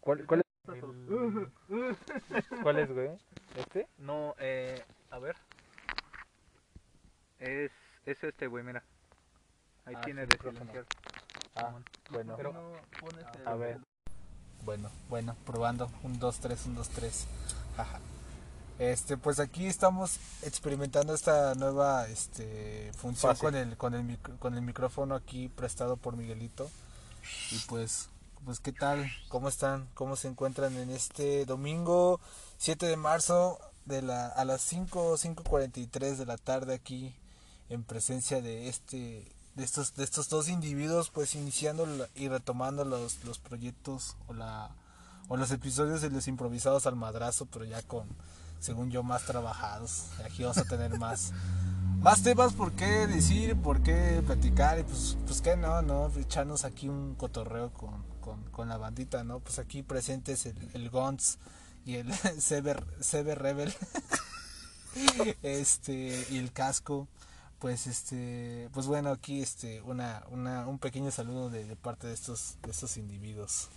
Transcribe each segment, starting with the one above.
¿Cuál, cuál, es, ¿Cuál es, güey? ¿Este? No, eh, a ver. Es, es este, güey, mira. Ahí Ah, tiene sí, de micrófono. silenciar. Ah, bueno. Pero- No pones el- A ver. Bueno, bueno, probando. Un, dos, tres, un, dos, tres. Este, pues aquí estamos experimentando esta nueva este, función Fácil. con el, con, el micro- con el micrófono aquí prestado por Miguelito. Y pues, pues ¿qué tal? ¿Cómo están? ¿Cómo se encuentran en este domingo 7 de marzo de la, a las 5, 5.43 de la tarde aquí en presencia de este de estos de estos dos individuos pues iniciando y retomando los, los proyectos o la o los episodios de los improvisados al madrazo pero ya con según yo más trabajados aquí vamos a tener más más temas por qué decir por qué platicar y pues pues qué no no echarnos aquí un cotorreo con, con, con la bandita no pues aquí presentes el, el Gons y el Sever Sever Rebel este y el casco pues este pues bueno aquí este una, una un pequeño saludo de, de parte de estos de estos individuos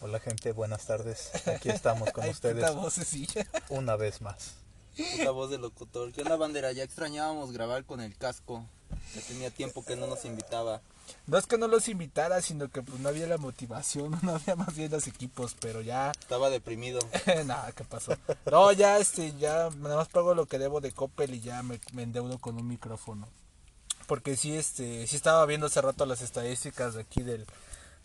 Hola gente, buenas tardes. Aquí estamos con Ay, ustedes puta vocecilla. una vez más. Puta voz de locutor. ¿Qué onda, bandera? Ya extrañábamos grabar con el casco. Ya tenía tiempo que no nos invitaba. No es que no los invitara sino que pues no había la motivación no había más bien los equipos pero ya. Estaba deprimido. nada qué pasó no ya este ya nada más pago lo que debo de Coppel y ya me, me endeudo con un micrófono. Porque sí este sí estaba viendo hace rato las estadísticas de aquí del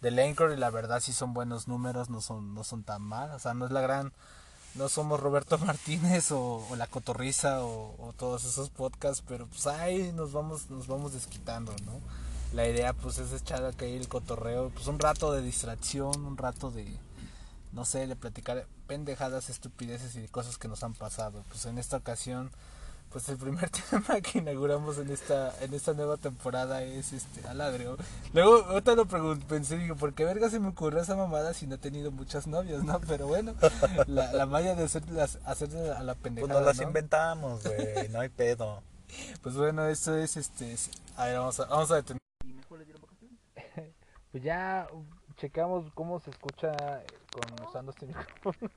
del Anchor y la verdad sí son buenos números no son no son tan mal. O sea no es la gran no somos Roberto Martínez o, o la Cotorriza o, o todos esos podcasts pero pues ahí nos vamos nos vamos desquitando no la idea pues es echar acá el cotorreo pues un rato de distracción un rato de no sé, de platicar pendejadas, estupideces y de cosas que nos han pasado. Pues en esta ocasión, pues el primer tema que inauguramos en esta en esta nueva temporada es este aladreo. Luego ahorita lo pregunté, pensé, digo, ¿por qué verga se me ocurrió esa mamada si no he tenido muchas novias, no? Pero bueno, la, la malla de hacer, las, hacer a la Pues pendejada, nos las ¿no? inventamos, güey, no hay pedo. Pues bueno, eso es este es- a ver, vamos a vamos a detener. Y mejor le dieron vacaciones. Pues ya uh, checamos cómo se escucha eh, con usando este micrófono.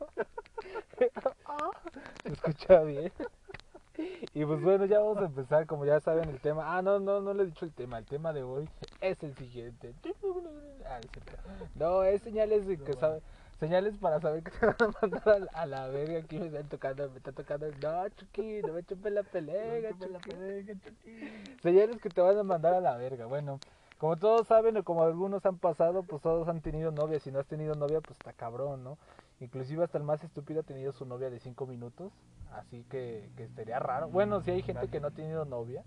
se escucha bien. Y pues bueno, ya vamos a empezar, como ya saben el tema. Ah, no, no, no le he dicho el tema. El tema de hoy es el siguiente. Ah, es. No, es señales de que sabe, señales para saber que te van a mandar a la, a la verga. Aquí me están tocando, me está tocando. No, Chucky, no me chupes la pelea. Señales que te van a mandar a la verga. Bueno, como todos saben o como algunos han pasado, pues todos han tenido novia. Si no has tenido novia, pues está cabrón, ¿no? Inclusive hasta el más estúpido ha tenido su novia de 5 minutos. Así que, que sería raro. Bueno, si hay gente que no ha tenido novia.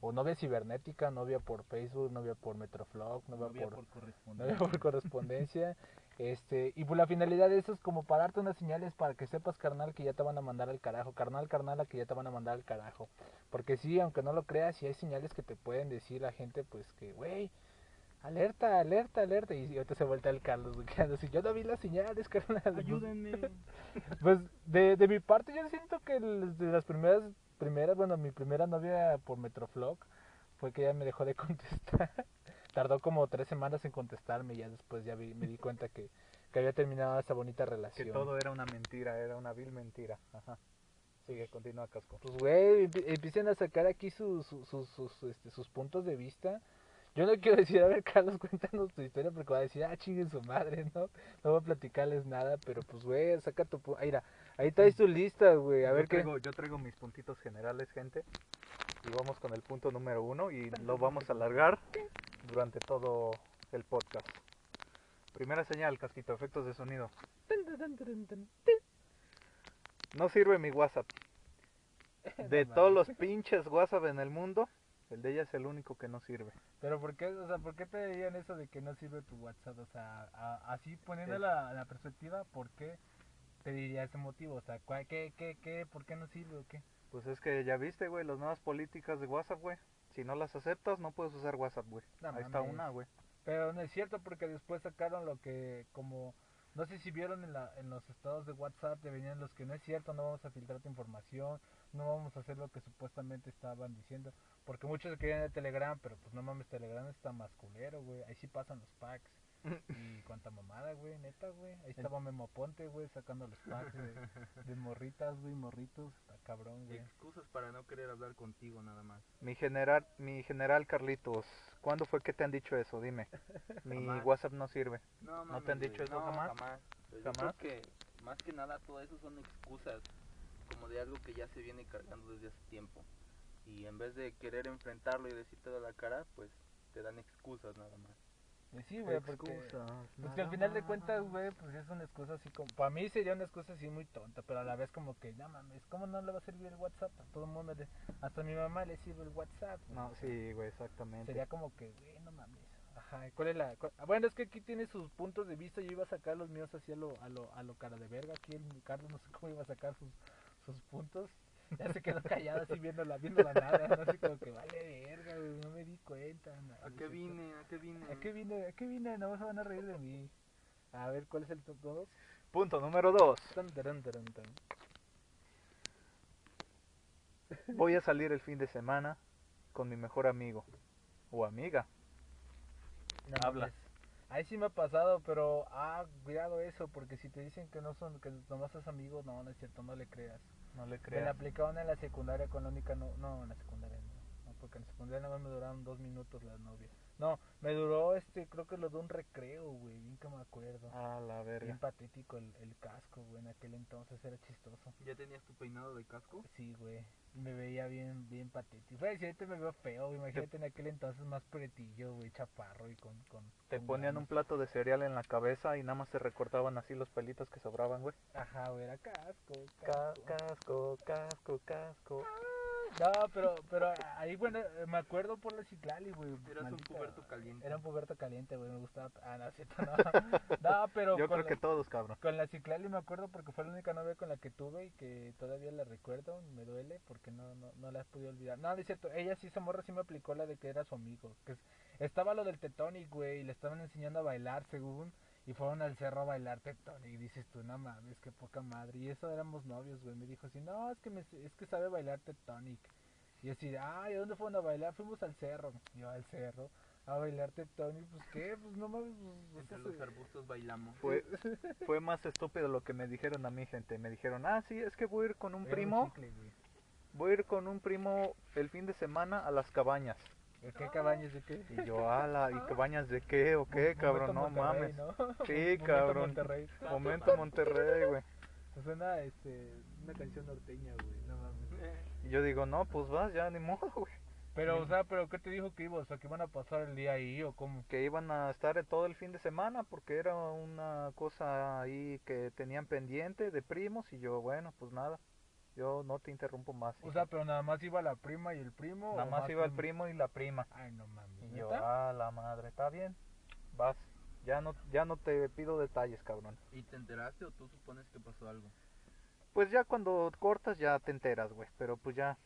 O novia cibernética, novia por Facebook, novia por Metroflog, novia, Novia por, por novia por correspondencia. Este, y pues la finalidad de eso es como para darte unas señales para que sepas, carnal, que ya te van a mandar al carajo. Carnal, carnal, que ya te van a mandar al carajo. Porque sí, aunque no lo creas, sí hay señales que te pueden decir la gente, pues que, güey, alerta, alerta, alerta. Y ahorita se vuelta el Carlos, así, yo no vi las señales, carnal. Ayúdenme. Pues de, de mi parte yo siento que de las primeras, primeras, bueno, mi primera novia por Metroflog fue que ella me dejó de contestar. Tardó como tres semanas en contestarme y ya después ya vi- me di cuenta que, que había terminado esa bonita Que relación. todo era una mentira, era una vil mentira. Ajá. Sigue, continúa, casco. Pues güey, empie- empiecen a sacar aquí sus, sus, sus, sus, este, sus puntos de vista. Yo no quiero decir, a ver, Carlos, cuéntanos tu historia porque va a decir, ah, chinguen su madre, ¿no? No voy a platicarles nada, pero pues, güey, saca tu... Ahí, mira, ahí traes tu lista, güey, a yo ver qué... traigo, yo traigo mis puntitos generales, gente. Y vamos con el punto número uno y lo vamos a alargar durante todo el podcast. Primera señal, casquito, efectos de sonido. No sirve mi WhatsApp. De todos los pinches WhatsApp en el mundo, el de ella es el único que no sirve. Pero ¿por qué, o sea, ¿por qué te dirían eso de que no sirve tu WhatsApp? O sea, a- así poniendo la, la perspectiva, ¿por qué te diría ese motivo? O sea, ¿cuál- ¿qué, qué, qué, por qué no sirve o qué? Pues es que ya viste, güey, las nuevas políticas de WhatsApp, güey. Si no las aceptas, no puedes usar WhatsApp, güey. No Ahí está una, güey. Pero no es cierto porque después sacaron lo que como no sé si vieron en, la, en los estados de WhatsApp te venían los que no es cierto, no vamos a filtrar tu información, no vamos a hacer lo que supuestamente estaban diciendo, porque muchos querían de Telegram, pero pues no mames, Telegram está más culero, güey, ahí sí pasan los packs. Y cuánta mamada, güey, neta, güey. Ahí estaba Memo Ponte, güey, sacando los packs de, de morritas, güey, morritos. Está cabrón, güey. Excusas para no querer hablar contigo nada más. Mi general, mi general Carlitos, ¿cuándo fue que te han dicho eso? Dime. Mi Jamás. WhatsApp no sirve. No, ¿No te han mames, dicho eso No, jamás? Jamás. Pero yo ¿Jamás? creo que más que nada todo eso son excusas, como de algo que ya se viene cargando desde hace tiempo. Y en vez de querer enfrentarlo y decirte a la cara, pues te dan excusas nada más. Pues sí, güey, porque... Pues al final de cuentas, güey, pues es una excusa así como... Para mí sería una excusa así muy tonta, pero a la vez como que, no mames, ¿cómo no le va a servir el WhatsApp? A todo el mundo, le- hasta a mi mamá le sirve el WhatsApp. güey. No, sí, güey, exactamente. Sería como que, güey, no mames. Ajá, ¿y ¿cuál es la...? cuál- ah, Bueno, es que aquí tiene sus puntos de vista, yo iba a sacar los míos así a lo, a lo, a lo cara de verga, aquí el Carlos no sé cómo iba a sacar sus, sus puntos. Ya se quedó callado así viendo la, viendo la nada, ¿no? así como que vale verga, güey, no me di cuenta. no, ¿A qué vine? ¿A qué vine? ¿A qué vine? ¿A qué vine? No se van a reír de mí. A ver, ¿cuál es el top 2? Punto número dos. Tan, taran, taran, tan. Voy a salir el fin de semana con mi mejor amigo o amiga. No Habla. mames. Ahí sí me ha pasado, pero ah, cuidado eso, porque si te dicen que no son, que nomás es amigos, no, no es cierto, no le creas. No le Me la creas. aplicaban en la secundaria con la única no, no, en la secundaria no, no, porque en la secundaria nada más me duraron dos minutos las novias. No, me duró este, creo que lo de un recreo, güey, bien que me acuerdo. A la Bien verga. patético el, el casco, güey, en aquel entonces era chistoso. ¿Ya tenías tu peinado de casco? Sí, güey. Me veía bien, bien patético. Güey, si ahorita me veo feo, güey, imagínate en aquel entonces más pretillo, güey, chaparro y con... con Te con ponían un plato de cereal en la cabeza y nada más se recortaban así los pelitos que sobraban, güey. Ajá, güey, era casco, Ca- casco. Casco, casco, casco. No, pero, pero ahí, bueno, me acuerdo por la Ciclali, güey. Eras un puberto caliente. Era un puberto caliente, güey, me gustaba... Ah, no, es cierto, no. No, pero Yo creo que todos, cabrón. Con la Ciclali me acuerdo porque fue la única novia con la que tuve y que todavía la recuerdo, me duele porque no, no, no la he podido olvidar. No, es cierto, ella sí, esa morra sí me aplicó la de que era su amigo. Que es- estaba lo del Tectonic, güey, y le estaban enseñando a bailar según, y fueron al cerro a bailar Tectonic. Y dices tú, no mames, qué poca madre. Y eso éramos novios, güey. Me dijo así, no, es que, me, es que sabe bailar Tectonic. Y así, ah, ¿y a dónde fueron a bailar? Fuimos al cerro. Yo al cerro. A bailar Tectonic, pues qué, pues no mames. pues, Entre los se- arbustos bailamos. Fue, fue más estúpido lo que me dijeron a mí, gente. Me dijeron, ah, sí, es que voy a ir con un era un primo. chicle. Voy a ir con un primo el fin de semana a las cabañas. ¿De qué cabañas de qué? Y yo, ala, ¿y cabañas de qué o qué, Momento cabrón? No mames. ¿no? Sí, cabrón. Monterrey. Momento Monterrey, güey. Suena este, una canción norteña, güey, no mames. Y yo digo, no, pues vas, ya ni modo, güey. Pero, o sea, ¿pero qué te dijo que iba? O sea, que iban a pasar el día ahí o cómo? Que iban a estar todo el fin de semana porque era una cosa ahí que tenían pendiente de primos. Y yo, bueno, pues nada, yo no te interrumpo más. O hija. sea, pero nada más iba la prima y el primo. nada más iba el primo y la prima. Ay, no mames. Y yo, ah, la madre, está bien, vas. Ya no, ya no te pido detalles, cabrón. ¿Y te enteraste o tú supones que pasó algo? Pues ya cuando cortas ya te enteras, güey. Pero pues ya,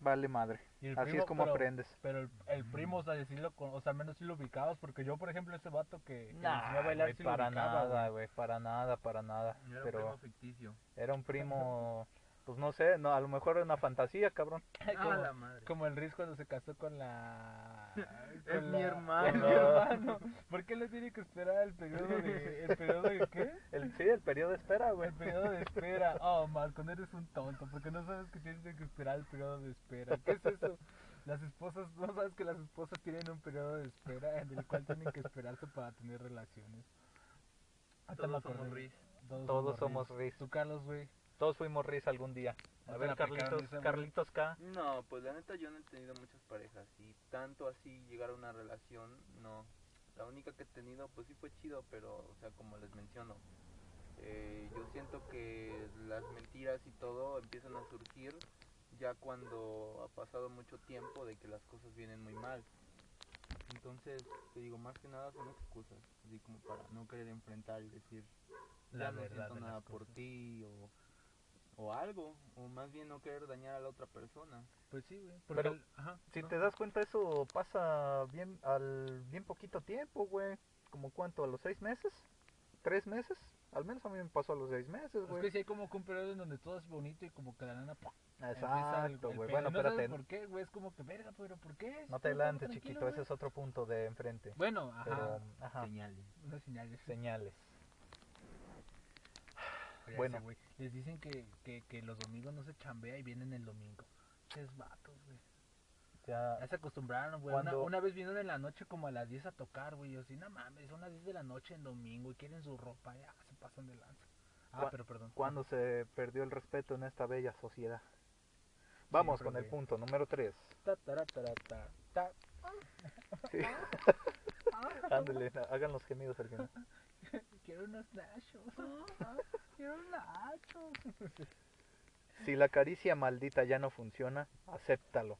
vale madre. Así primo, es como pero- aprendes. Pero el, el primo, o sea, decirlo con, o sea, al menos si lo ubicabas, porque yo, por ejemplo, ese vato que, que le enseñó a Nah, bailar güey, sí lo para ubicaba, nada, güey. para nada, para nada. Era un primo ficticio. era un primo, pues no sé, no, a lo mejor era una fantasía, cabrón. como, Ah, la madre. como el Riz cuando se casó con la... Es mi hermano. Es mi hermano. ¿Por qué le tiene que esperar el periodo de... ¿El periodo de qué? El, sí, el periodo de espera, güey. El periodo de espera. Oh, Marcon, eres un tonto, porque no sabes que tienes que esperar el periodo de espera. ¿Qué es eso? Las esposas, no sabes que las esposas tienen un periodo de espera en el cual tienen que esperarse para tener relaciones. Todos somos. Riz. Todos somos Riz. Riz. Tú, Carlos, güey. Todos fuimos Riz algún día. A ¿No ver, la Carlitos? Carlitos K. No, pues la neta yo no he tenido muchas parejas y tanto así llegar a una relación, no. La única que he tenido pues sí fue chido, pero o sea, como les menciono, eh, yo siento que las mentiras y todo empiezan a surgir ya cuando ha pasado mucho tiempo de que las cosas vienen muy mal. Entonces, te digo, más que nada son excusas, así como para no querer enfrentar y decir, La ya no verdad siento nada por ti o, o algo, o más bien no querer dañar a la otra persona. Pues sí, güey. porque Pero, el- ajá, Si no. te das cuenta, eso pasa bien al bien poquito tiempo, güey. ¿Como cuánto? ¿A los seis meses? ¿Tres meses? Al menos a mí me pasó a los seis meses, Es güey. que si hay como que un periodo en donde todo es bonito y como que la nana ¡pum! Exacto, güey. Bueno, no espérate. por qué, güey, es como que verga, pero ¿por qué? No te adelantes, chiquito. Ese es otro punto de enfrente. Bueno, ajá, Pero, ajá, Señales. unas señales. señales. Bueno. güey. Les dicen que, que, que los domingos no se chambea y vienen el domingo. Es vatos, güey. Ya, Ya se acostumbraron, güey. Una, Cuando- una vez vinieron en la noche como a las 10 a tocar, güey. Yo así, no mames, son las 10 de la noche en domingo y quieren su ropa. Ya, se pasan de lanza. Ah, pero perdón. ¿Cuándo se perdió el respeto en esta bella sociedad? Vamos Siempre, con el güey. punto número 3. Ta, tara, tara, ta, ta. Sí. Ándale, hagan los gemidos al final. Quiero unos nachos. Quiero nachos. Si la caricia maldita ya no funciona, acéptalo.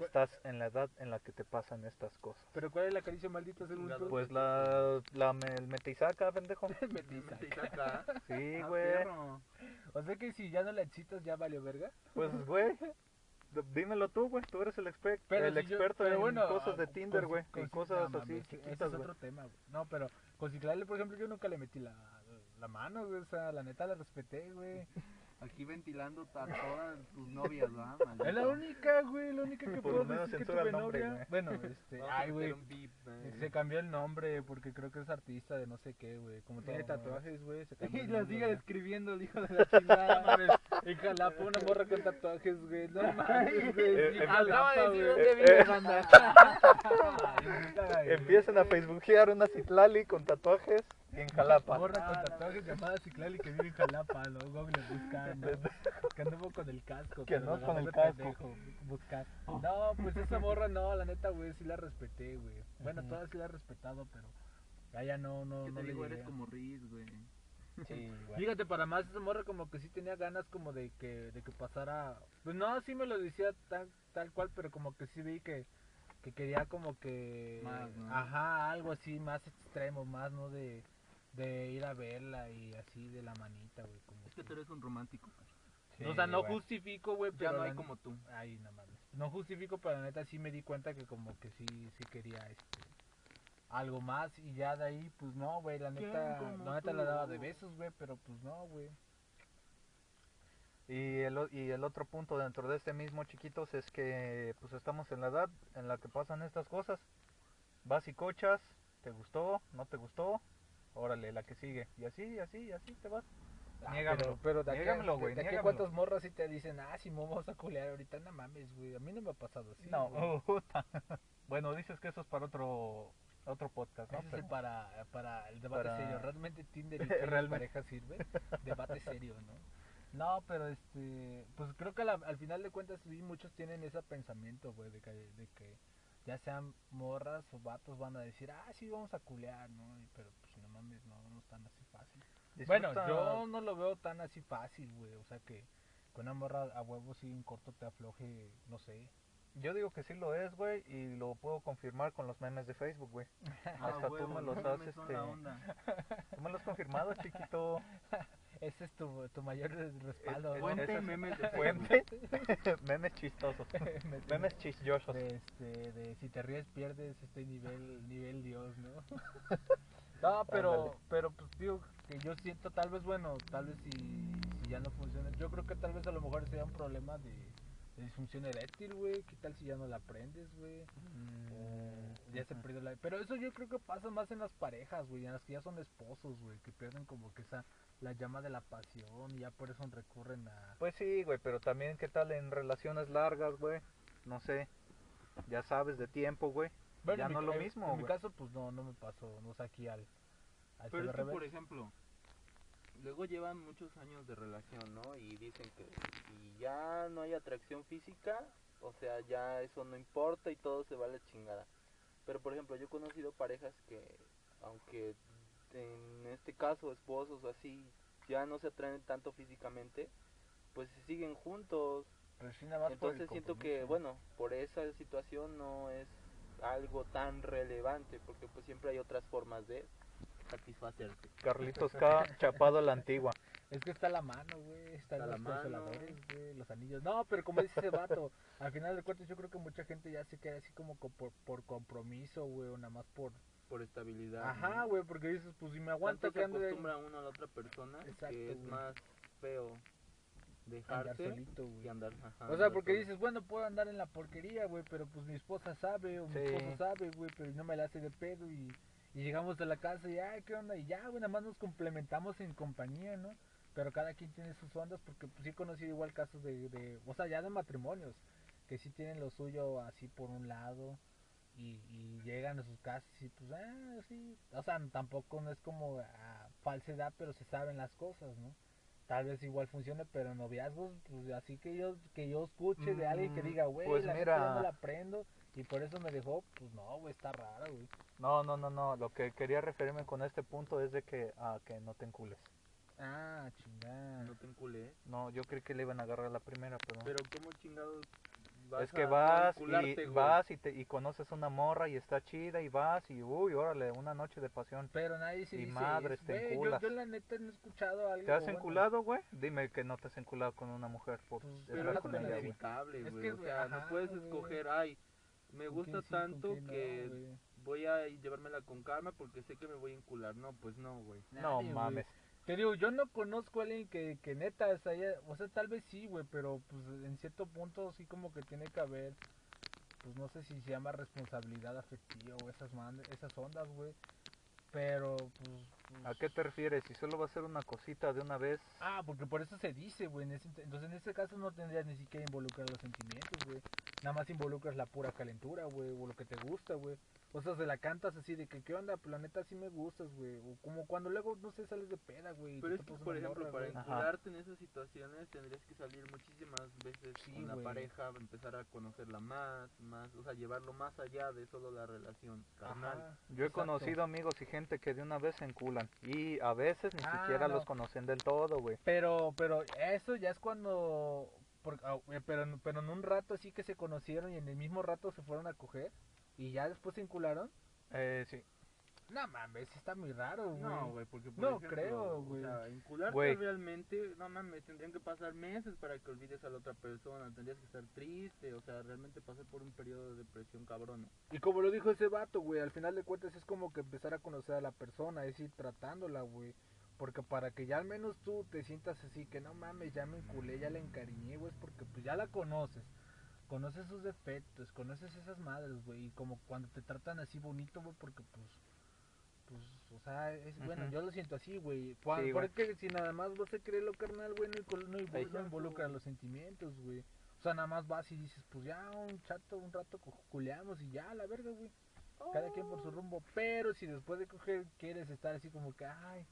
Estás en la edad en la que te pasan estas cosas. Pero ¿cuál es la caricia maldita según tú? Pues la, la me- el metisaca, pendejo. acá. Sí, Ah, güey. perro. O sea que si ya no la excitas ya valió verga. Pues, güey. d- Dímelo tú, güey. Tú eres el, exper- Pero el si yo- experto pero en bueno, cosas de ah, Tinder, con- güey. con- Y cosas no así mames, Ese chiquitas, es güey. otro tema, güey. No, pero con por ejemplo, yo nunca le metí la, la mano. O sea, la neta la respeté, güey. Aquí ventilando a todas tus novias, ¿verdad? Es la única, güey, la única que Por puedo lo menos decir que tuve el nombre, novia. güey. Bueno, este, Vamos ay, güey. beep. Se cambió el nombre porque creo que es artista de no sé qué, güey. Como tiene tatuajes, güey, se cambió Y el lo nombre, sigue güey. describiendo el hijo de la chingada. mames, en Jalapa una morra con tatuajes, güey. No mames, güey. Acaba de decir dónde vive, banda. Empiezan a facebookear una citlali con tatuajes y en Jalapa. Morra con tatuajes llamada Ciclali que vive en Jalapa, lo Google buscando. Que anduvo con el casco. Que la con el casco. Buscar. No, pues esa morra no, la neta, güey, sí la respeté, güey. Bueno, todas sí la he respetado, pero a ella no, no, ¿Qué no te digo? Eres como Riz, güey. Sí, güey. Fíjate, para más esa morra como que sí tenía ganas como de que, de que pasara... Pues no, sí me lo decía tal, tal cual, pero como que sí vi que, que quería como que... Más, ¿no? Ajá, algo así más extremo, más, ¿no? De, de ir a verla y así de la manita, güey. Como Es que tú eres un romántico. güey. Sí, o sea, no güey. justifico, güey, Ya pero no la hay como tú. Ay, no mames. No justifico, pero la neta sí me di cuenta que como que sí, sí quería este algo más y ya de ahí, pues no, güey, la ¿Quién neta, la neta tú? la daba de besos, güey, pero pues no, güey. Y el, y el otro punto dentro de este mismo, chiquitos, es que pues estamos en la edad en la que pasan estas cosas. Vas y cochas, ¿te gustó? ¿No te gustó? Órale, la que sigue. Y así, y así, y así te vas. Ah, Niégamelo. Pero, pero de Niégamelo, güey, de aquí niégamelo. cuántas morras sí te dicen, ah, si vamos a culear ahorita, no mames, güey. A mí no me ha pasado así. no, puta. bueno, dices que eso es para otro otro podcast, ¿no? Ese es Pero- para, para el debate Para- serio. ¿Realmente Tinder y Realmente. Pareja sirve? Debate serio, ¿no? No, pero este, pues creo que la- al final de cuentas sí muchos tienen ese pensamiento, güey, de que, de que ya sean morras o vatos van a decir, ah, sí, vamos a culear, ¿no? Y- pero pues no mames, no, no es tan así fácil. Bueno, yo no lo veo tan así fácil, güey, o sea que con una morra a huevo sí en corto te afloje, no sé. Yo digo que sí lo es, güey, y lo puedo confirmar con los memes de Facebook, güey. Ah, Hasta tú me los los has, este. Tú me lo has confirmado, chiquito. Ese es tu, tu mayor respaldo, ¿no? Fuente, es- memes de Fuente. memes chistosos. Me- memes chistosos. de, este, de si te ríes pierdes este nivel nivel dios no no pero Ándale. pero pues digo que yo siento tal vez bueno tal vez si, si ya no funciona yo creo que tal vez a lo mejor sería un problema de, de disfunción eréctil güey qué tal si ya no la aprendes güey o ya se perdió la pero eso yo creo que pasa más en las parejas güey en las que ya son esposos güey que pierden como que esa la llama de la pasión y ya por eso recurren a Pues sí, güey, pero también qué tal en relaciones largas, güey. No sé. Ya sabes de tiempo, güey. Ya en mi no es lo mismo, En mi caso, pues no, no me pasó, no sé aquí al, al Pero es que, por ejemplo, luego llevan muchos años de relación, ¿no? Y dicen que si ya no hay atracción física, o sea, ya eso no importa y todo se va a la chingada. Pero, por ejemplo, yo he conocido parejas que, aunque en este caso esposos o así, ya no se atraen tanto físicamente, pues se siguen juntos. Pero sí, nada más por el Entonces siento que, bueno, por esa situación no es algo tan relevante, porque pues siempre hay otras formas de satisfacerte. Carlitos K, chapado a la antigua. Es que está a la mano, güey, están Está los mano. consoladores, güey, los anillos. No, pero como dice ese vato, al final de cuentas yo creo que mucha gente ya se queda así como co- por, por compromiso, güey, o nada más por, por estabilidad. Ajá, ¿no? güey, porque dices, pues si me aguanta Tanto que se de- acostumbra uno a la otra persona Exacto, que es güey. más feo andar dejarse solito, güey. que andar. ajá, O sea, andar porque dices, bueno, puedo andar en la porquería, güey, pero pues mi esposa sabe, o mi esposo sabe, güey, pero no me la hace de pedo y, y llegamos a la casa y, ay, ¿qué onda? Y ya, güey, nada más nos complementamos en compañía, ¿no? Pero cada quien tiene sus ondas, porque pues sí he conocido igual casos de, de, o sea, ya de matrimonios, que sí tienen lo suyo así por un lado y, y llegan a sus casas y pues, ah, sí, o sea, tampoco no es como ah, falsedad, pero se saben las cosas, ¿no? Tal vez igual funcione, pero en noviazgos, pues así que yo que yo escuche de alguien que Mm, diga, güey, pues la mira. no la prendo y por eso me dejó, pues no, güey, está rara, güey. No, no, no, no. Lo que quería referirme con este punto es de que, ah, que no te encules. Ah, chingada. No te enculé. No, yo creí que le iban a agarrar la primera, pero... Pero ¿cómo chingados vas es que a vas y güey? vas y, te, y conoces una morra y está chida y vas y uy, órale, una noche de pasión. Pero nadie se Y dice madres, te yo, enculas. yo la neta no he escuchado a alguien. ¿Te has bueno, enculado, güey? Dime que no te has enculado con una mujer por Pues, Pero es ella, güey. inevitable, Es güey. que, o sea, ajá, no puedes güey. escoger, ay, me ¿con gusta sí, tanto no, que voy a llevármela con calma porque sé que me voy a encular. No, pues no, güey. No güey. Te digo, yo no conozco a alguien que, que neta es allá, o sea, tal vez sí, güey, pero pues en cierto punto sí como que tiene que haber, pues no sé si se llama responsabilidad afectiva o esas man- esas ondas, güey, pero pues... pues- ¿A qué te refieres? Si solo va a ser una cosita de una vez. Ah, porque por eso se dice, güey, en ese- entonces en ese caso no tendrías ni siquiera involucrar los sentimientos, güey, nada más involucras la pura calentura, güey, o lo que te gusta, güey. O sea, se la cantas así de que, ¿qué onda? Pues la neta sí me gustas, güey. O como cuando luego, no sé, sales de peda, güey. Pero es que, por ejemplo, morra, para encularte en esas situaciones tendrías que salir muchísimas veces Sí, con la güey. pareja, empezar a conocerla más, más, o sea, llevarlo más allá de solo la relación carnal. Ajá, Yo he exacto. conocido amigos y gente que de una vez se enculan. Y a veces ni Ah, siquiera no. los conocen del todo, güey. Pero, pero eso ya es cuando... por- ah, güey, pero, pero en un rato así que se conocieron y en el mismo rato se fueron a coger y ya después se encularon. Eh, sí. No mames, está muy raro, güey. No, güey, porque por No ejemplo, creo, güey. O sea, encularte Güey. realmente, no mames, tendrían que pasar meses para que olvides a la otra persona, tendrías que estar triste, o sea, realmente pasar por un periodo de depresión cabrón. Y como lo dijo ese vato, güey, al final de cuentas es como que empezar a conocer a la persona, es ir tratándola, güey. Porque para que ya al menos tú te sientas así, que no mames, ya me enculé, ya la encariñé, güey, es porque pues ya la conoces. Conoces sus defectos, conoces esas madres, güey, y como cuando te tratan así bonito, güey, porque pues, pues, o sea, es bueno, yo lo siento así, güey. Sí, porque si nada más vas a quererlo carnal, güey, no, no, involucra los sentimientos, güey. O sea, nada más vas y dices, pues ya un chato, un rato culeamos y ya, la verga, güey. Cada quien por su rumbo. Pero si después de coger quieres estar así como que, ay,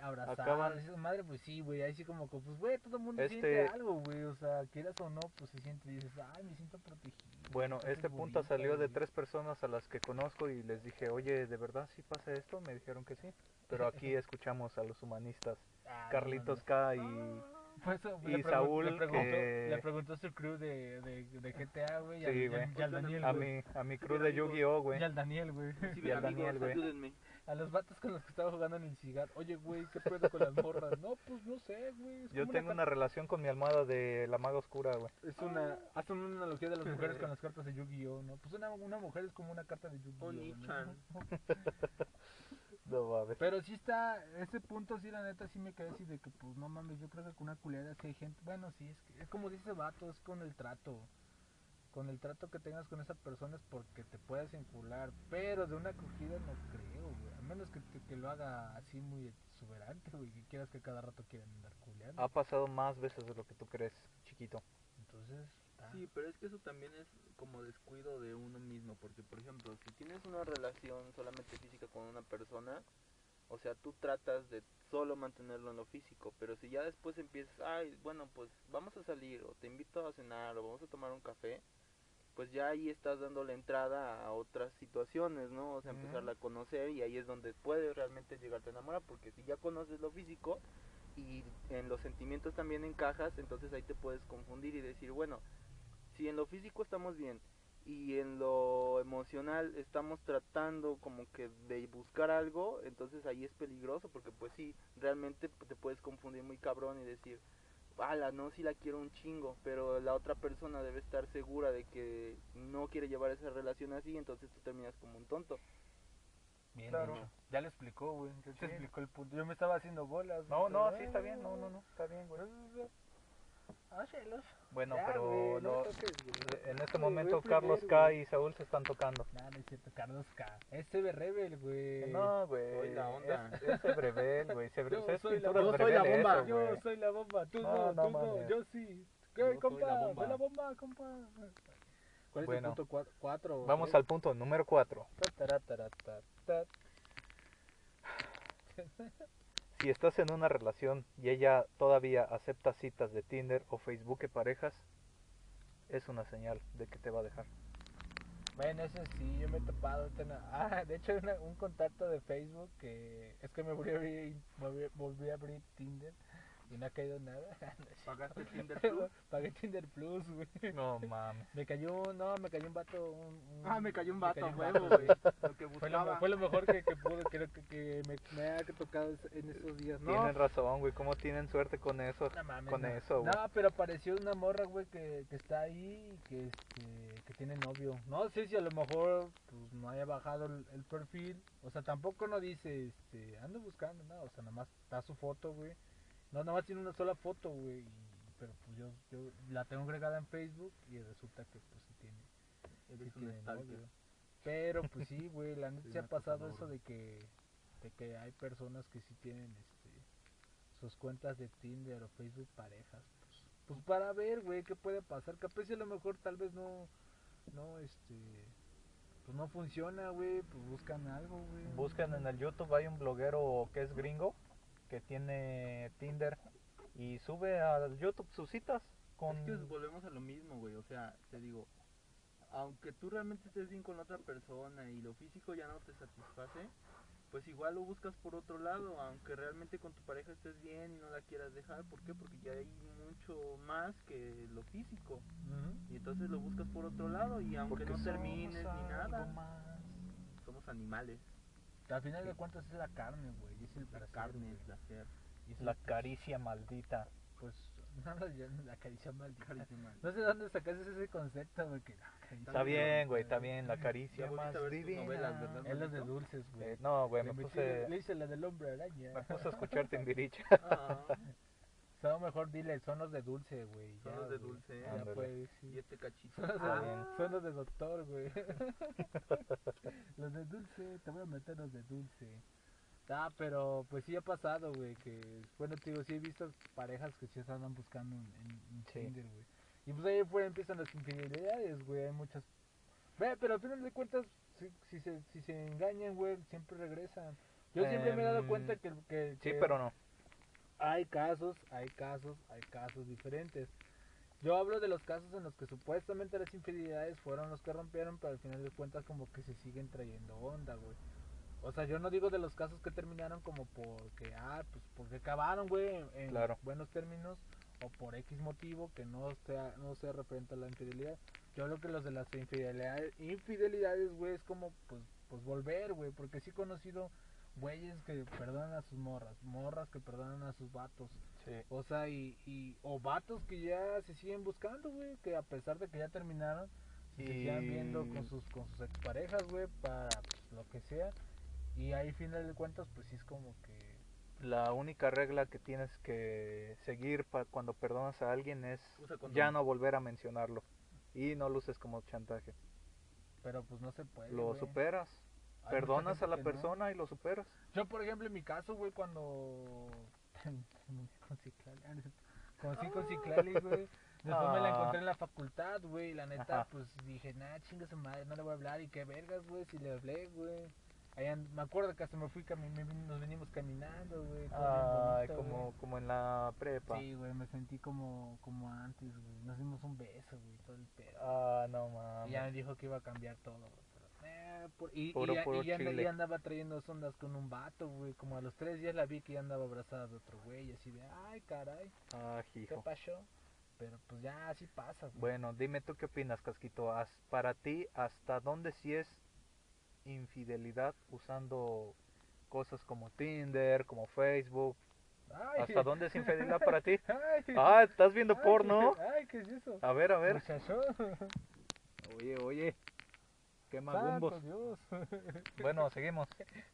abrazar, Acaban- madre, pues sí, güey. Ahí sí como que, pues, güey, todo el mundo Este- siente algo, güey. O sea, quieras o no, pues se siente y dices, ay, me siento protegido. Bueno, este punto salió de güey". tres personas a las que conozco y les dije, oye, ¿de verdad sí pasa esto? Me dijeron que sí. Pero aquí escuchamos a los humanistas, Ah, Carlitos. K y... Pues, eh, y le Saúl, le preguntó, que- le preguntó su crew de, de, de GTA, güey. y Sí, al- y al- güey. y al Daniel, A mi, a mi crew de Yu-Gi-Oh, güey. Y al Daniel, güey. Sí, Y al amigos, Daniel, güey. A los vatos con los que estaba jugando en el cigarro. Oye, güey, ¿qué pedo con las morras? No, pues no sé, güey. Yo tengo una relación con mi almohada de la maga oscura, güey. Es una, hacen una analogía de las mujeres con las cartas de Yu-Gi-Oh, ¿no? Pues una, una mujer es como una carta de Yu-Gi-Oh. ¿no? No mames. Pero sí está, ese punto sí la neta sí me quedé así de que pues no mames, yo creo que con una culera sí hay gente, bueno sí, es, que, es como dice vato, es con el trato, con el trato que tengas con esa persona es porque te puedes encular, pero de una cogida no creo, güey, menos que, lo haga así muy exuberante, güey, que quieras que cada rato quieran andar culeando, Ha pasado más veces de lo que tú crees, chiquito. entonces, Sí, pero es que eso también es como descuido de uno mismo, porque por ejemplo, si tienes una relación solamente física con una persona, o sea, tú tratas de solo mantenerlo en lo físico, pero si ya después empiezas, ay, bueno, pues vamos a salir, o te invito a cenar, o vamos a tomar un café, pues ya ahí estás dando la entrada a otras situaciones, ¿no? O sea, empezarla a conocer y ahí es donde puedes realmente llegarte a enamorar, porque si ya conoces lo físico y en los sentimientos también encajas, entonces ahí te puedes confundir y decir, bueno, si en lo físico estamos bien y en lo emocional estamos tratando como que de buscar algo, entonces ahí es peligroso porque pues sí, realmente te puedes confundir muy cabrón y decir, ala, no, si la quiero un chingo, pero la otra persona debe estar segura de que no quiere llevar esa relación así, entonces tú terminas como un tonto. Bien Claro. hecho. Ya le explicó, güey. Ya te Sí. explicó el punto. Yo me estaba haciendo bolas. No, no, sí está bien, no, no, no, está bien, güey. Ah, celos. Bueno, Ya, pero güey, no lo- toques, güey. en este Güey, momento Carlos primero, K güey. y Saúl se están tocando. Nah, no es cierto, Carlos K. Es CB Rebel, güey. No, güey. Soy la onda. Es, es Ebrevel, güey. Se Yo es soy la, yo soy la Ebrevel bomba, eso, yo güey. soy la bomba, tú No, no, no tú no, mames. yo sí. Yo ¿Qué, soy compa? la bomba. Soy la bomba, compa. ¿Cuál es Bueno. el punto cua- cuatro? Vamos ¿Qué? al punto número 4. Si estás en una relación y ella todavía acepta citas de Tinder o Facebook de parejas, es una señal de que te va a dejar. Bueno, eso sí, yo me he topado. la- Ah, de hecho, una- un contacto de Facebook que es que me volví a abrir, volví a abrir Tinder y no ha caído nada. No. ¿Pagaste Tinder Plus? Pagué Tinder Plus, güey. No mames. Me cayó, un- no, me cayó un vato. Un, un- Ah, me cayó un vato, cayó un huevo, vato, güey. Lo que Fue lo, buscaba. fue lo mejor que, que pude, creo que, que me, me ha tocado en estos días. No, Tienen razón, güey. ¿Cómo tienen suerte con eso? no mames, con no. eso, güey. No, pero apareció una morra, güey, que, que está ahí y que, este, que tiene novio. No sé si a lo mejor pues, no haya bajado el, el perfil. O sea, tampoco no dice, este, ando buscando, nada. O sea, nada más está su foto, güey. No, nada más tiene una sola foto, güey. Pero pues yo, yo la tengo agregada en Facebook y resulta que pues sí tiene, sí tiene novio. Pero pues sí, güey, la neta se ha pasado eso de que, de que hay personas que sí tienen, este, sus cuentas de Tinder o Facebook parejas. Pues, pues para ver, güey, qué puede pasar. Capaz si a lo mejor tal vez no, no, este, pues no funciona, güey, pues buscan algo, güey. Buscan en el YouTube, hay un bloguero que es gringo, que tiene Tinder y sube a YouTube sus citas con... Es que volvemos a lo mismo, güey. O sea, te digo, aunque tú realmente estés bien con otra persona y lo físico ya no te satisface, pues igual lo buscas por otro lado, aunque realmente con tu pareja estés bien y no la quieras dejar. ¿Por qué? Porque ya hay mucho más que lo físico. Y entonces lo buscas por otro lado y aunque Porque no termines ni nada, somos animales. Al final de cuentas es la carne, güey, es el La placer, carne, güey, el placer. y es La el- caricia maldita. Pues, no, la, la caricia maldita. Caricia maldita. No sé de dónde sacaste ese concepto, güey, que la caricia Está bien, güey, está bien, la caricia Ya más. Es los de dulces, güey. Eh, no, güey, me puse, Le hice la del hombre araña. me puse a escuchar Timbiriche. Ah, No, mejor dile, son los de dulce, güey. Son ya, los de güey. dulce, Ya pues, sí. y este cachito. Son los, de, son los de doctor, güey. los de dulce, te voy a meter los de dulce. Ah, pero pues sí ha pasado, güey, que... Bueno, te digo, sí he visto parejas que sí se andan buscando en, en- Sí. Tinder, güey. Y pues ahí fuera empiezan las infidelidades, güey, hay muchas... Ve, pero al final de cuentas, si, si, se, si se engañan, güey, siempre regresan. Yo siempre me he dado Em, cuenta que... que, Sí, que pero no. Hay casos, hay casos, hay casos diferentes. Yo hablo de los casos en los que supuestamente las infidelidades fueron los que rompieron, pero al final de cuentas como que se siguen trayendo onda, güey. O sea, yo no digo de los casos que terminaron como porque, ah, pues porque acabaron, güey, en, Claro. buenos términos, o por X motivo que no sea, no sea referente a la infidelidad. Yo creo que los de las infidelidades, infidelidades, güey, es como, pues, pues volver, güey, porque sí he conocido güeyes que perdonan a sus morras, morras que perdonan a sus vatos. Sí. O sea, y, y o vatos que ya se siguen buscando, güey, que a pesar de que ya terminaron, se Y- seguían viendo con sus con sus exparejas, güey, para pues, lo que sea. Y ahí, final de cuentas, pues sí es como que... La única regla que tienes que seguir pa- cuando perdonas a alguien es ya no volver a mencionarlo. Y no lo uses como chantaje. Pero pues no se puede, Lo superas. Perdonas a la no. persona y lo superas. Yo, por ejemplo, en mi caso, güey, cuando... con Ciclali, ah, con Ciclali, güey. Después me la Ah. encontré en la facultad, güey. y La neta, Ajá. pues dije, nah, chinga su madre, no le voy a hablar. Y qué vergas, güey, si le hablé, güey. Me acuerdo que hasta me fui, cami- me vin- nos venimos caminando, güey. bonito, como, como en la prepa. Sí, güey, me sentí como, como antes, güey. Nos dimos un beso, güey, todo el pedo. Ah, no Y ya me mames. dijo que iba a cambiar todo, güey. Por- y, Puro- y ya- puro y ya anda- chile. y andaba trayendo ondas con un vato, güey. Como a los tres días la vi que ya andaba abrazada de otro güey. Así de, ay, caray, Ah, ¿qué pasó? Pero pues ya así pasa, güey. Bueno, dime tú qué opinas, Casquito. Para ti, ¿hasta dónde sí es infidelidad usando cosas como Tinder, como Facebook? Ay, ¿Hasta dónde es infidelidad para ti? Ay, Ah, ¿estás viendo ay, porno? Ay, ¿qué es eso? A ver, a ver. Muchacho. Oye, oye. Quema Santo gumbos. Dios. Bueno, seguimos.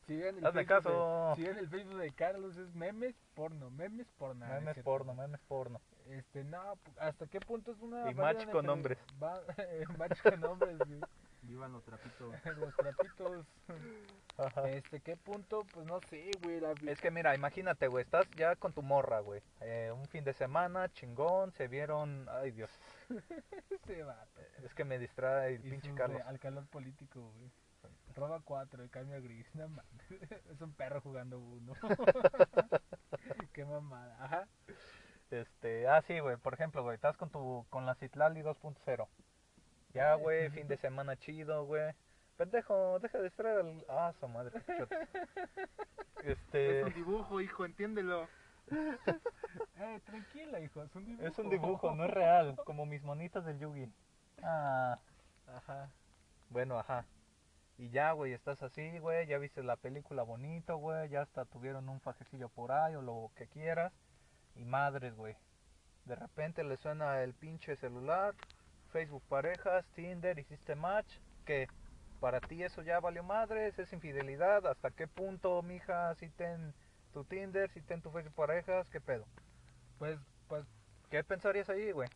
Sigan el Hazme Facebook caso. de- sigan el Facebook de Carlos, es memes porno, memes porno. es Memes porno, memes porno. Este, no, ¿hasta qué punto es una... Y match con hombres. Va- match con hombres, güey. Vivan los trapitos. Los trapitos. Ajá. Este, ¿qué punto? Pues no sé, güey. La... Es que mira, imagínate, güey, estás ya con tu morra, güey. Eh, un fin de semana, chingón, se vieron... Ay, Dios. Ese vato. Es que me distrae el pinche Carlos. Al calor político, güey. Roba cuatro, el cambio a gris. No. Es un perro jugando uno. Qué mamada. Ajá. Este, ah, sí, güey, por ejemplo, güey, estás con tu, con la Citlali 2.0. Ya, güey, fin de semana chido, güey. Pendejo, deja de distraer al... Ah, su madre. Este, Es un dibujo, hijo, entiéndelo. Eh, tranquila, hijo. Es un dibujo. es un dibujo, no es real, como mis monitas del Yugi. Ah, Ajá. bueno, ajá. Y ya, güey, estás así, güey, ya viste la película bonito, güey, ya hasta tuvieron un fajecillo por ahí o lo que quieras. Y madres, güey. De repente le suena el pinche celular, Facebook parejas, Tinder, hiciste match, que para ti eso ya valió madres, es infidelidad, hasta qué punto, mija, si ten tu Tinder, si ten tu Facebook parejas, qué pedo. Pues, pues. ¿Qué pensarías ahí, güey?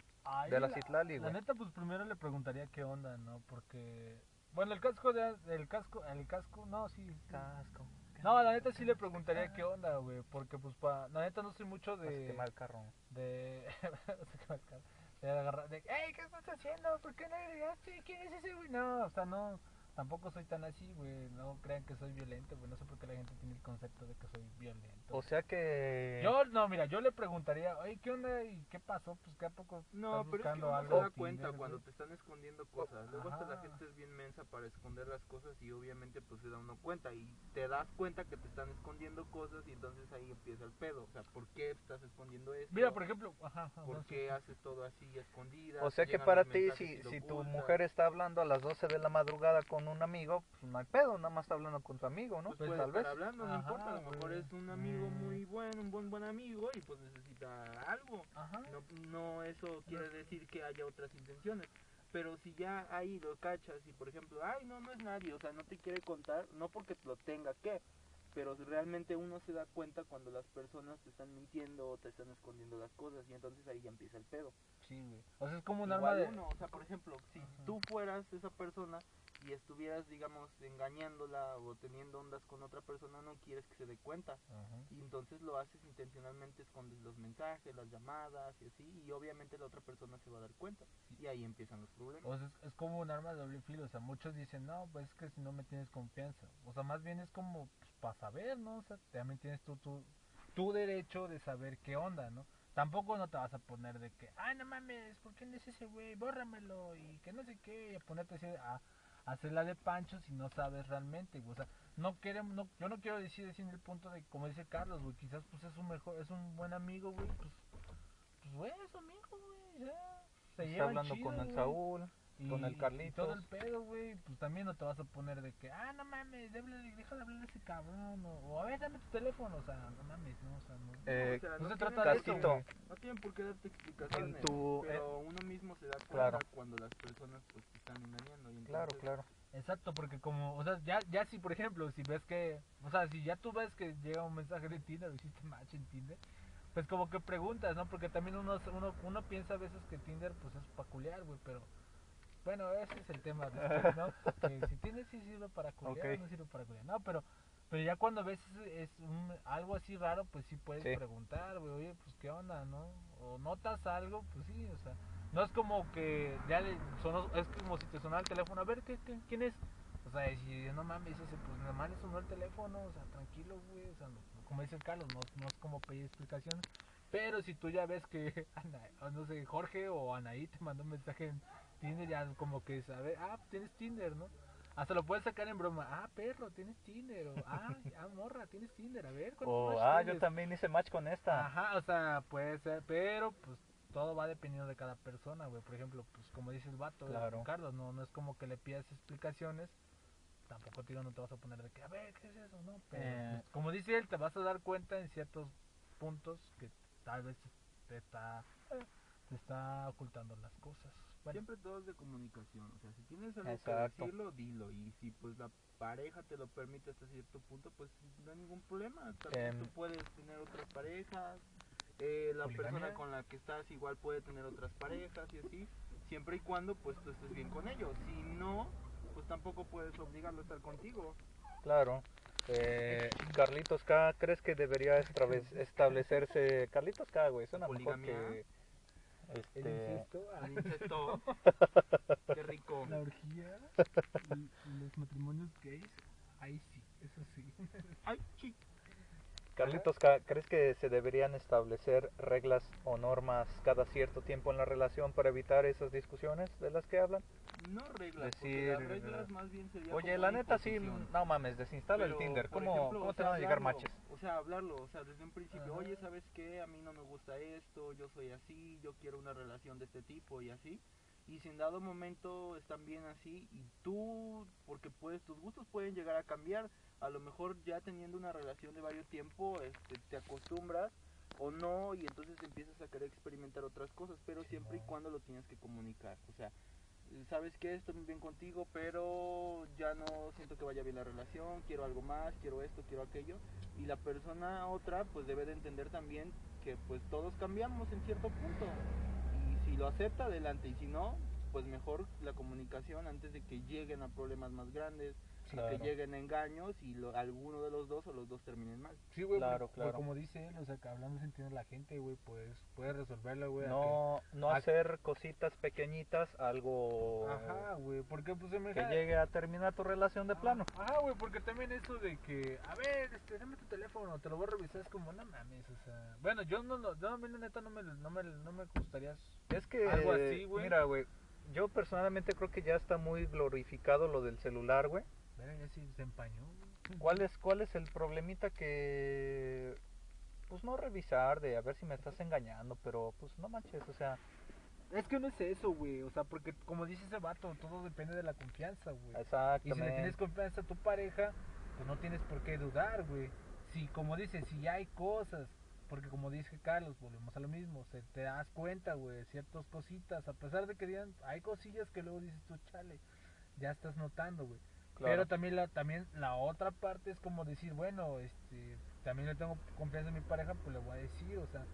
De la Citlali, La güey. neta, pues primero le preguntaría qué onda, ¿no? Porque. Bueno, el casco de. El casco. El casco. No, sí. Casco. No, la neta sí le preguntaría qué onda, güey. Porque, pues, pa, la neta no soy mucho Vas a de. quemar el carro. de agarrar de hey qué estás haciendo por qué no agregaste quién es ese güey no o sea no tampoco soy tan así güey no crean que soy violento güey no sé por qué la gente tiene el concepto de que soy violento O sea que... yo no mira yo le preguntaría oye qué onda y qué pasó pues que a poco No, estás pero es que buscando uno algo se da en cuenta Tinder, cuando güey? te están escondiendo cosas. Luego hasta la gente es bien mensa para esconder las cosas y obviamente pues se da uno cuenta y te das cuenta que te están escondiendo cosas y entonces ahí empieza el pedo. O sea, ¿por qué estás escondiendo esto? mira por ejemplo ajá, ajá, ¿Por no, qué sí. haces todo así escondida? O sea que para ti, si, si tu mujer está hablando a las 12 de la madrugada con un amigo, pues no hay pedo, nada más está hablando con tu amigo, ¿no? Pues, Pues, puede tal estar vez. hablando, no Ajá, importa, a lo mejor güey. es un amigo Mm. muy bueno, un buen buen amigo y pues necesita algo. ajá No, no eso quiere decir que haya otras intenciones. Pero si ya ahí lo cachas y por ejemplo, ay no, no es nadie, o sea, no te quiere contar, no porque lo tenga que, pero realmente uno se da cuenta cuando las personas te están mintiendo o te están escondiendo las cosas y entonces ahí ya empieza el pedo. sí güey o sea es como un Igual arma de uno, o sea, por ejemplo, si Ajá. tú fueras esa persona y estuvieras, digamos, engañándola o teniendo ondas con otra persona, no quieres que se dé cuenta. Ajá. Y entonces lo haces intencionalmente, escondes los mensajes, las llamadas y así, y obviamente la otra persona se va a dar cuenta. Y ahí empiezan los problemas. O sea, es, es como un arma de doble filo, o sea, muchos dicen, no, pues es que si no me tienes confianza, o sea, más bien es como pues, para saber, ¿no? O sea, también tienes tú tu, tu derecho de saber qué onda, ¿no? Tampoco no te vas a poner de que, ay, no mames, ¿por qué no es ese güey? Bórramelo y que no sé qué, y a ponerte así a, a hacerla de pancho si no sabes realmente, güey, o sea, no queremos, no, yo no quiero decir, decir en el punto de, como dice Carlos, güey, quizás pues es un mejor, es un buen amigo, güey, pues, pues güey, es amigo, güey, ya, se Está llevan hablando chido, con el güey. Con el Y- y Carlitos. todo el pedo, güey, pues también no te vas a poner de que, ah, no mames, déjale- deja de hablarle a ese cabrón, o, o, a ver, dame tu teléfono, o sea, no mames, no, o sea, no. Eh, o sea, no se trata de eso. No tienen por qué darte explicaciones, En tu- pero uno mismo se da cuenta Claro. cuando las personas pues te están engañando. Y Claro, entonces, claro. Exacto, porque como, o sea, ya, ya si, por ejemplo, si ves que, o sea, si ya tú ves que llega un mensaje de Tinder, o hiciste match en Tinder, pues como que preguntas, ¿no? Porque también uno, uno, uno piensa a veces que Tinder, pues es peculiar, güey, pero, bueno, ese es el tema después, ¿no? Que si Tinder sí sirve para culiar, no sirve para culiar, no, pero, pero ya cuando ves es un, algo así raro, pues sí puedes Sí. preguntar, güey, oye, pues qué onda, ¿no? O notas algo, pues sí, o sea, no es como que ya le sonó, es como si te sonara el teléfono, a ver, ¿qué, qué- quién es? O sea, si no mames, ese, pues nada más le sonó el teléfono, o sea, tranquilo, güey, o sea, no- como dice el Carlos, no, no es como pedir explicaciones, pero si tú ya ves que, Ana, no sé, Jorge o Anaí te mandó un mensaje en Tinder, ya como que sabe, ah, tienes Tinder, ¿no? Hasta lo puedes sacar en broma, ah, perro, tienes Tinder, o ah, ah, morra, tienes Tinder, a ver, ¿cuántos O, ah, yo tienes?" también hice match con esta. Ajá, o sea, puede ser, pero pues todo va dependiendo de cada persona, güey. Por ejemplo, pues como dice el vato, Claro. Carlos, no, no es como que le pidas explicaciones. Tampoco tío, no te vas a poner de que, a ver, ¿qué es eso? No, pero Eh. pues, como dice él, te vas a dar cuenta en ciertos puntos que tal vez te está, te está ocultando las cosas. Siempre todo es de comunicación, o sea, si tienes algo Exacto. que decirlo, dilo, y si pues la pareja te lo permite hasta cierto punto, pues no hay ningún problema, también Em. tú puedes tener otras parejas, eh, la persona con la que estás igual puede tener otras parejas y así, siempre y cuando pues tú estés bien con ellos, si no, pues tampoco puedes obligarlo a estar contigo. Claro. Eh, Carlitos K, ¿crees que debería establecerse Carlitos K, güey? Suena mejor Poligamia. Que el este incesto, ah, El incesto, qué rico. la orgía y, los matrimonios gays, ahí sí, eso sí. Ay, chi. Carlitos ¿crees que se deberían establecer reglas o normas cada cierto tiempo en la relación para evitar esas discusiones de las que hablan? No reglas, Decir, las reglas más bien sería Oye, como la neta sí, no mames, desinstala el Tinder. ¿Cómo, ejemplo, cómo o te sea, van a llegar hablarlo, matches? O sea, hablarlo, o sea, desde un principio, Ajá. oye, ¿sabes qué? A mí no me gusta esto, yo soy así, yo quiero una relación de este tipo y así. Y si en dado momento están bien así y tú, porque puedes, tus gustos pueden llegar a cambiar, a lo mejor ya teniendo una relación de varios tiempo, este, te acostumbras o no y entonces empiezas a querer experimentar otras cosas, pero siempre y cuando lo tienes que comunicar, o sea, sabes que estoy muy bien contigo, pero ya no siento que vaya bien la relación, quiero algo más, quiero esto, quiero aquello, y la persona otra pues debe de entender también que pues todos cambiamos en cierto punto, si lo acepta adelante, y si no, pues mejor la comunicación antes de que lleguen a problemas más grandes, que lleguen engaños y lo- alguno de los dos o los dos terminen mal. Sí, güey, Claro, claro. como dice él, o sea, que hablando sentido la gente, güey, pues puedes resolverlo, güey. No, no hacer cositas pequeñitas, algo que- Ajá, güey, porque pues se me que llegue a terminar tu relación de plano. Ajá, güey, porque también eso de que, a ver, este, dame tu teléfono, te lo voy a revisar, es como, no mames, o sea, bueno, yo no, no, yo a mí la neta no me, no me, no me gustaría, Es que, Algo así, güey. mira, güey, yo personalmente creo que ya está muy glorificado lo del celular, güey. Sí se empañó. ¿Cuál es, ¿Cuál es el problemita que, pues no revisar de a ver si me estás engañando, pero pues no manches, o sea, Es que no es eso, güey, o sea, porque como dice ese vato, todo depende de la confianza, güey. Y si le exactamente. tienes confianza a tu pareja, pues no tienes por qué dudar, güey. Si, como dices, si ya hay cosas, porque como dice Carlos, volvemos a lo mismo, se te das cuenta, güey, ciertas cositas, a pesar de que digan, hay cosillas que luego dices tú, chale, ya estás notando, güey. Claro. Pero también la, también la otra parte es como decir, bueno, este, también le tengo confianza en mi pareja, pues le voy a decir, o sea,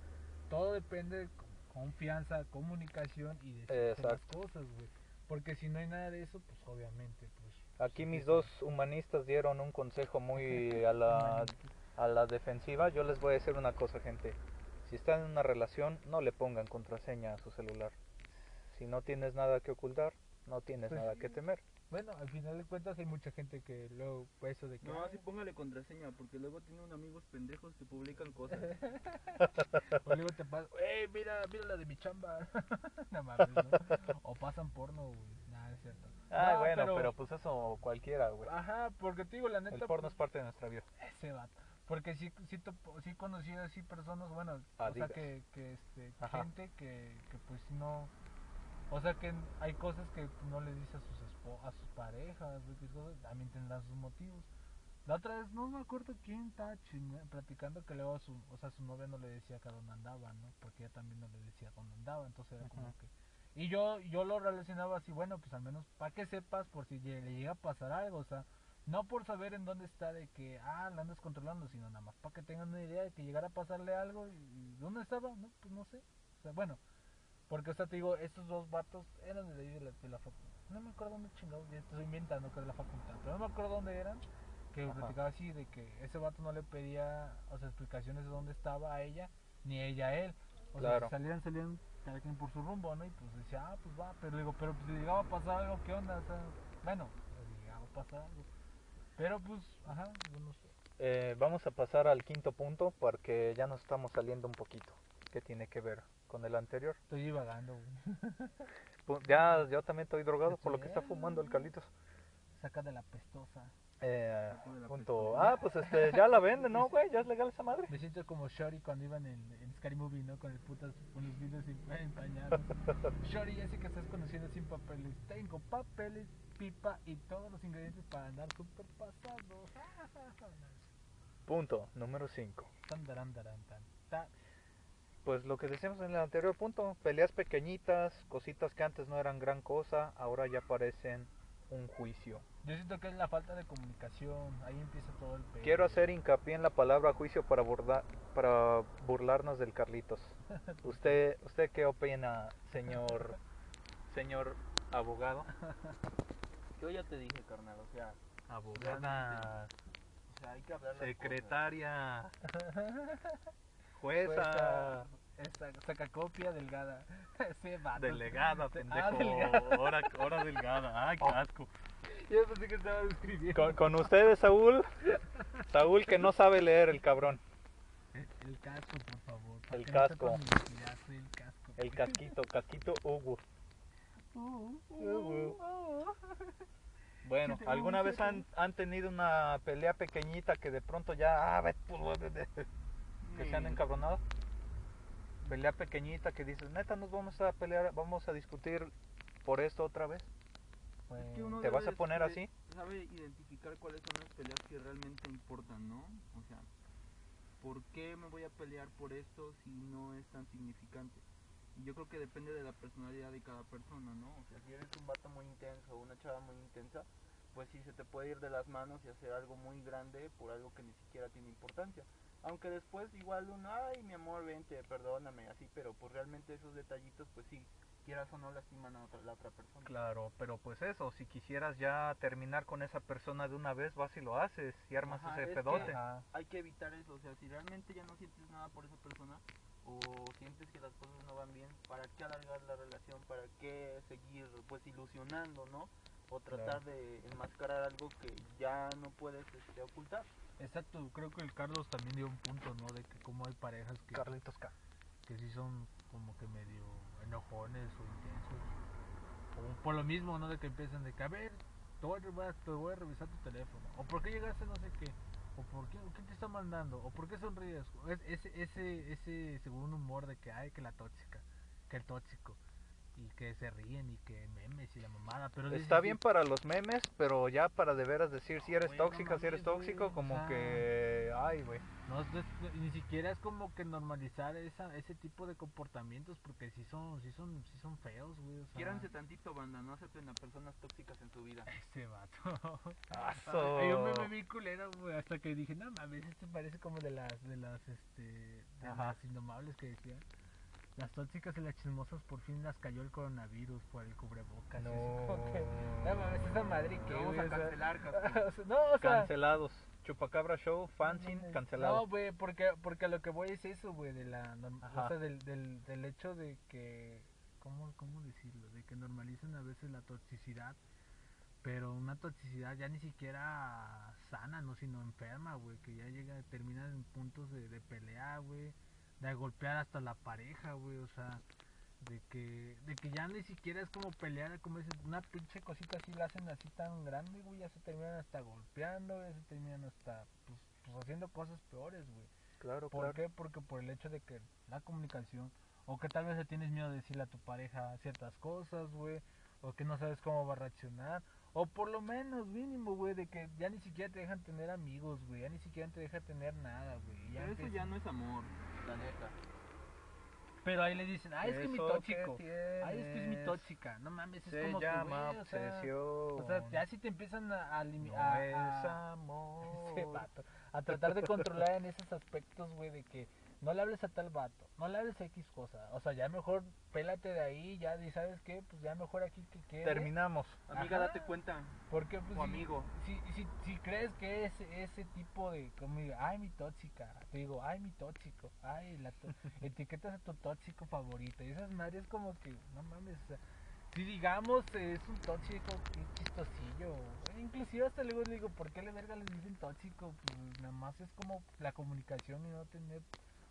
todo depende de co- confianza, comunicación y decirse las cosas, güey. Porque si no hay nada de eso, pues obviamente, pues... Aquí sí, mis sí, dos humanistas dieron un consejo muy a la, a la defensiva. Yo les voy a decir una cosa, gente. Si están en una relación, no le pongan contraseña a su celular. Si no tienes nada que ocultar, no tienes Pues nada que temer. Bueno, al final de cuentas hay mucha gente que luego, pues, eso de que... No, "Ay, así póngale contraseña, porque luego tienen amigos pendejos que publican cosas. O luego te pasa, ¡Ey, mira, mira la de mi chamba! no mames, ¿no? O pasan porno, güey. Nada, es cierto. Ah, No, bueno, pero... pues eso cualquiera, güey. Ajá, porque te digo, la neta... El porno es pues, parte de nuestra vida. Ese vato. Porque sí, sí, topo- sí conocí así personas, bueno, o sea, que, que este, Ajá. gente que, que pues no... O sea, que hay cosas que no le dice a sus espo- a sus parejas, cosas, también tendrán sus motivos. La otra vez, no me acuerdo quién estaba platicando que luego su, o sea, su novia no le decía que a dónde andaba, ¿no? Porque ella también no le decía dónde andaba, entonces era como que... Y yo, yo lo relacionaba así, bueno, pues al menos para que sepas por si le llega a pasar algo, o sea, no por saber en dónde está de que, ah, la andas controlando, sino nada más para que tengan una idea de que llegara a pasarle algo y, y ¿dónde estaba? No, pues no sé. O sea, bueno, porque, o sea, te digo, estos dos vatos eran de ahí de la, de la facultad. No me acuerdo dónde chingados, ya estoy inventando que era la facultad, pero no me acuerdo dónde eran. Que Ajá. platicaba así de que ese vato no le pedía, o sea, explicaciones de dónde estaba a ella, ni ella a él. O sea, si salían, salían cada quien por su rumbo, ¿no? Y pues decía, ah, pues va, pero digo, pero pues si llegaba a pasar algo, ¿qué onda? O sea, bueno, llegaba a pasar algo. Pero pues, ajá, yo no sé. Eh, vamos a pasar al quinto punto porque ya nos estamos saliendo un poquito. ¿Qué tiene que ver con el anterior? Estoy divagando, güey. Pu- Ya, yo también estoy drogado por lo que está fumando el Carlitos. Saca de la pestosa. Eh, la. Ah, pues este, ya la venden, ¿no, güey? Ya es legal esa madre. Me siento como Shorty cuando iban en, en Scary Movie, ¿no? Con el putas, con los vidrios em- empañados. Shorty, ya sé que estás conociendo sin papeles. Tengo papeles, pipa y todos los ingredientes para andar súper pasados. Punto número 5. Tan, daran, daran, tan, ta. Pues lo que decíamos en el anterior punto, peleas pequeñitas, cositas que antes no eran gran cosa, ahora ya parecen un juicio. Yo siento que es la falta de comunicación, ahí empieza todo el pedo. Quiero hacer hincapié en la palabra juicio para, para burlarnos del Carlitos. ¿Usted, ¿Usted qué opina, señor, señor abogado? Yo ya te dije, carnal, o sea, Abogada, o sea hay que hablar secretaria, Pues, jueza, Esta saca copia delgada. Sí, vato. delegada, Ah, pendejo. delegada. Hora, hora delgada. Ay, qué asco. Yo pensé que estaba escribiendo. Con, con ustedes, Saúl. Saúl que no sabe leer el cabrón. El casco, por favor. para El casco. el casco. El casquito, casquito Hugo. Uh, uh, uh. Bueno, ¿alguna vez han, han tenido una pelea pequeñita que de pronto ya... Ah, que se han Mm. encabronado? Pelea pequeñita que dices, neta, nos vamos a pelear, vamos a discutir por esto otra vez. Es que uno ¿Te vas a poner de- así? Sabe identificar cuáles son las peleas que realmente importan, ¿no? O sea, ¿por qué me voy a pelear por esto si no es tan significante? Y yo creo que depende de la personalidad de cada persona, ¿no? O sea, si eres un vato muy intenso o una chava muy intensa, pues sí se te puede ir de las manos y hacer algo muy grande por algo que ni siquiera tiene importancia. Aunque después igual uno, ay mi amor, vente, perdóname, así, pero pues realmente esos detallitos, pues sí, quieras o no lastiman a otra- la otra persona. Claro, pero pues eso, si quisieras ya terminar con esa persona de una vez, vas y lo haces y armas Ajá, ese es pedote. que- hay que evitar eso, o sea, si realmente ya no sientes nada por esa persona o sientes que las cosas no van bien, ¿para qué alargar la relación? ¿Para qué seguir pues ilusionando, no? O tratar de enmascarar algo que ya no puedes este, ocultar. Exacto, creo que el Carlos también dio un punto, ¿no? De que como hay parejas que, Carlitos K. que sí son como que medio enojones o intensos. O por lo mismo, ¿no? De que empiezan de que, a ver, te voy a, revisar, te voy a revisar tu teléfono. O por qué llegaste no sé qué. O por qué, quién te está mandando. O por qué sonríes. Es, ese, ese, ese segundo humor de que, ay, que la tóxica. Que el tóxico. Y que se ríen y que memes y la mamada. Pero Está bien para los memes, pero ya para de veras decir si eres güey, no tóxica, si eres mames, güey, tóxico, o como sea, que... Ay, güey. No, es- ni siquiera es como que normalizar esa, ese tipo de comportamientos porque sí son, sí son, sí son feos, güey. O sea, Quiéranse tantito, banda, no acepten a personas tóxicas en su vida. Ese vato. Aso. Ay, yo me, me vi culero, güey, hasta que dije, no mames, este parece como de las, de las, este, de Ajá. las indomables que decían. Las tóxicas y las chismosas por fin las cayó el coronavirus por el cubrebocas. que, no mames, esa madre que, vamos a cancelar, no, o sea, Cancelados. Chupacabra Show, fanzine, cancelado. No, güey, porque, porque a lo que voy es eso, güey, de la, o sea, del, del, del hecho de que, ¿cómo, ¿cómo decirlo? De que normalizan a veces la toxicidad, pero una toxicidad ya ni siquiera sana, no, sino enferma, güey, que ya llega, termina en puntos de, de pelea, güey, de golpear hasta la pareja, güey, o sea, de que, de que ya ni siquiera es como pelear, como dices, una pinche cosita así la hacen así tan grande, güey, ya se terminan hasta golpeando, ya se terminan hasta, pues, pues haciendo cosas peores, güey. Claro, ¿Por claro. qué? Porque por el hecho de que la comunicación, o que tal vez le tienes miedo de decirle a tu pareja ciertas cosas, güey, o que no sabes cómo va a reaccionar, o por lo menos mínimo, güey, de que ya ni siquiera te dejan tener amigos, güey, ya ni siquiera te dejan tener nada, güey. Pero eso ya no es amor, la neta. Pero ahí le dicen, ay, es que es mi tóxico, que ay, es que es mi tóxica, no mames, es Se como que, llama güey, o sea, obsesión. o sea, ya si te empiezan a, a, No a- es amor. a tratar de controlar en esos aspectos, güey, de que no le hables a tal vato, no le hables a X cosa, o sea, ya mejor pélate de ahí, ya, y sabes qué, pues ya mejor aquí que quede. Terminamos. Amiga, Ajá. date cuenta. Porque, pues, O si- amigo. Si, si, si crees que es ese tipo de, como digo, ay, mi tóxica, te digo, ay, mi tóxico, ay, la tó- etiquetas a tu tóxico favorito, y esas madres como que, no mames, o sea, si digamos es un tóxico, qué chistosillo, inclusive hasta luego le digo, ¿por qué le verga les dicen tóxico? Pues nada más es como la comunicación y no tener,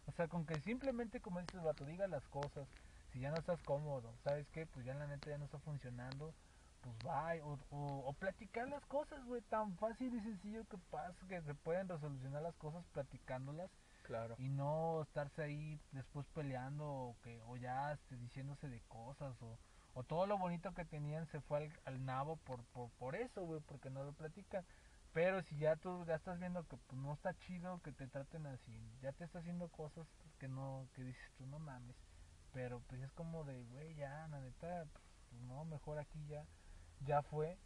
o sea, con que simplemente como dices, vato, diga las cosas, si ya no estás cómodo, ¿sabes qué? Pues ya la neta ya no está funcionando, pues bye, o, o, o platicar las cosas, güey, tan fácil y sencillo que pasa, que se pueden resolucionar las cosas platicándolas Claro. y no estarse ahí después peleando o, que, o ya este, diciéndose de cosas o, o todo lo bonito que tenían se fue al, al nabo por, por, por eso, güey, porque no lo platican. Pero si ya tú ya estás viendo que pues, no está chido que te traten así, ya te está haciendo cosas que no, que dices tú no mames. Pero pues es como de, güey, ya, la neta, pues no, mejor aquí ya, ya fue.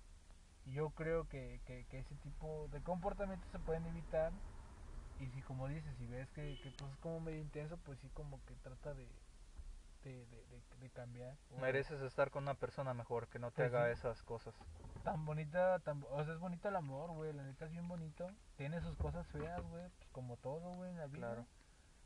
Y yo creo que, que, que ese tipo de comportamientos se pueden evitar. Y si como dices, si ves que, que pues es como medio intenso, pues sí como que trata de, de, de, cambiar. Mereces estar con una persona mejor que no te Pues haga sí. esas cosas. Tan bonita, tan, o sea, es bonito el amor, güey, la neta es bien bonito. Tiene sus cosas feas, güey, pues como todo, güey, en la vida. Claro.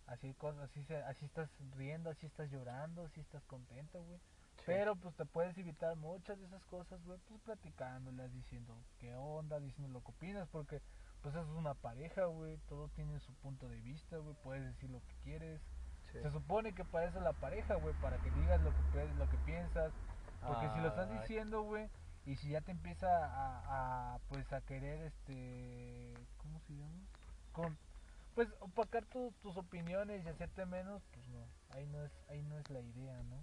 Así cosas, así, se, así estás riendo, así estás llorando, así estás contento, güey. Sí. Pero pues te puedes evitar muchas de esas cosas, güey, pues platicándolas, diciendo qué onda, diciendo lo que opinas, porque pues eso es una pareja, güey, todos tienen su punto de vista, güey, puedes decir lo que quieres. Sí. Se supone que para eso es la pareja, güey, para que digas lo que, lo que piensas, porque si lo estás diciendo, güey, y si ya te empieza a, a, pues a querer, este, ¿cómo se llama? Con, pues opacar tu- tus opiniones y hacerte menos, pues no, ahí no es, ahí no es la idea, ¿no?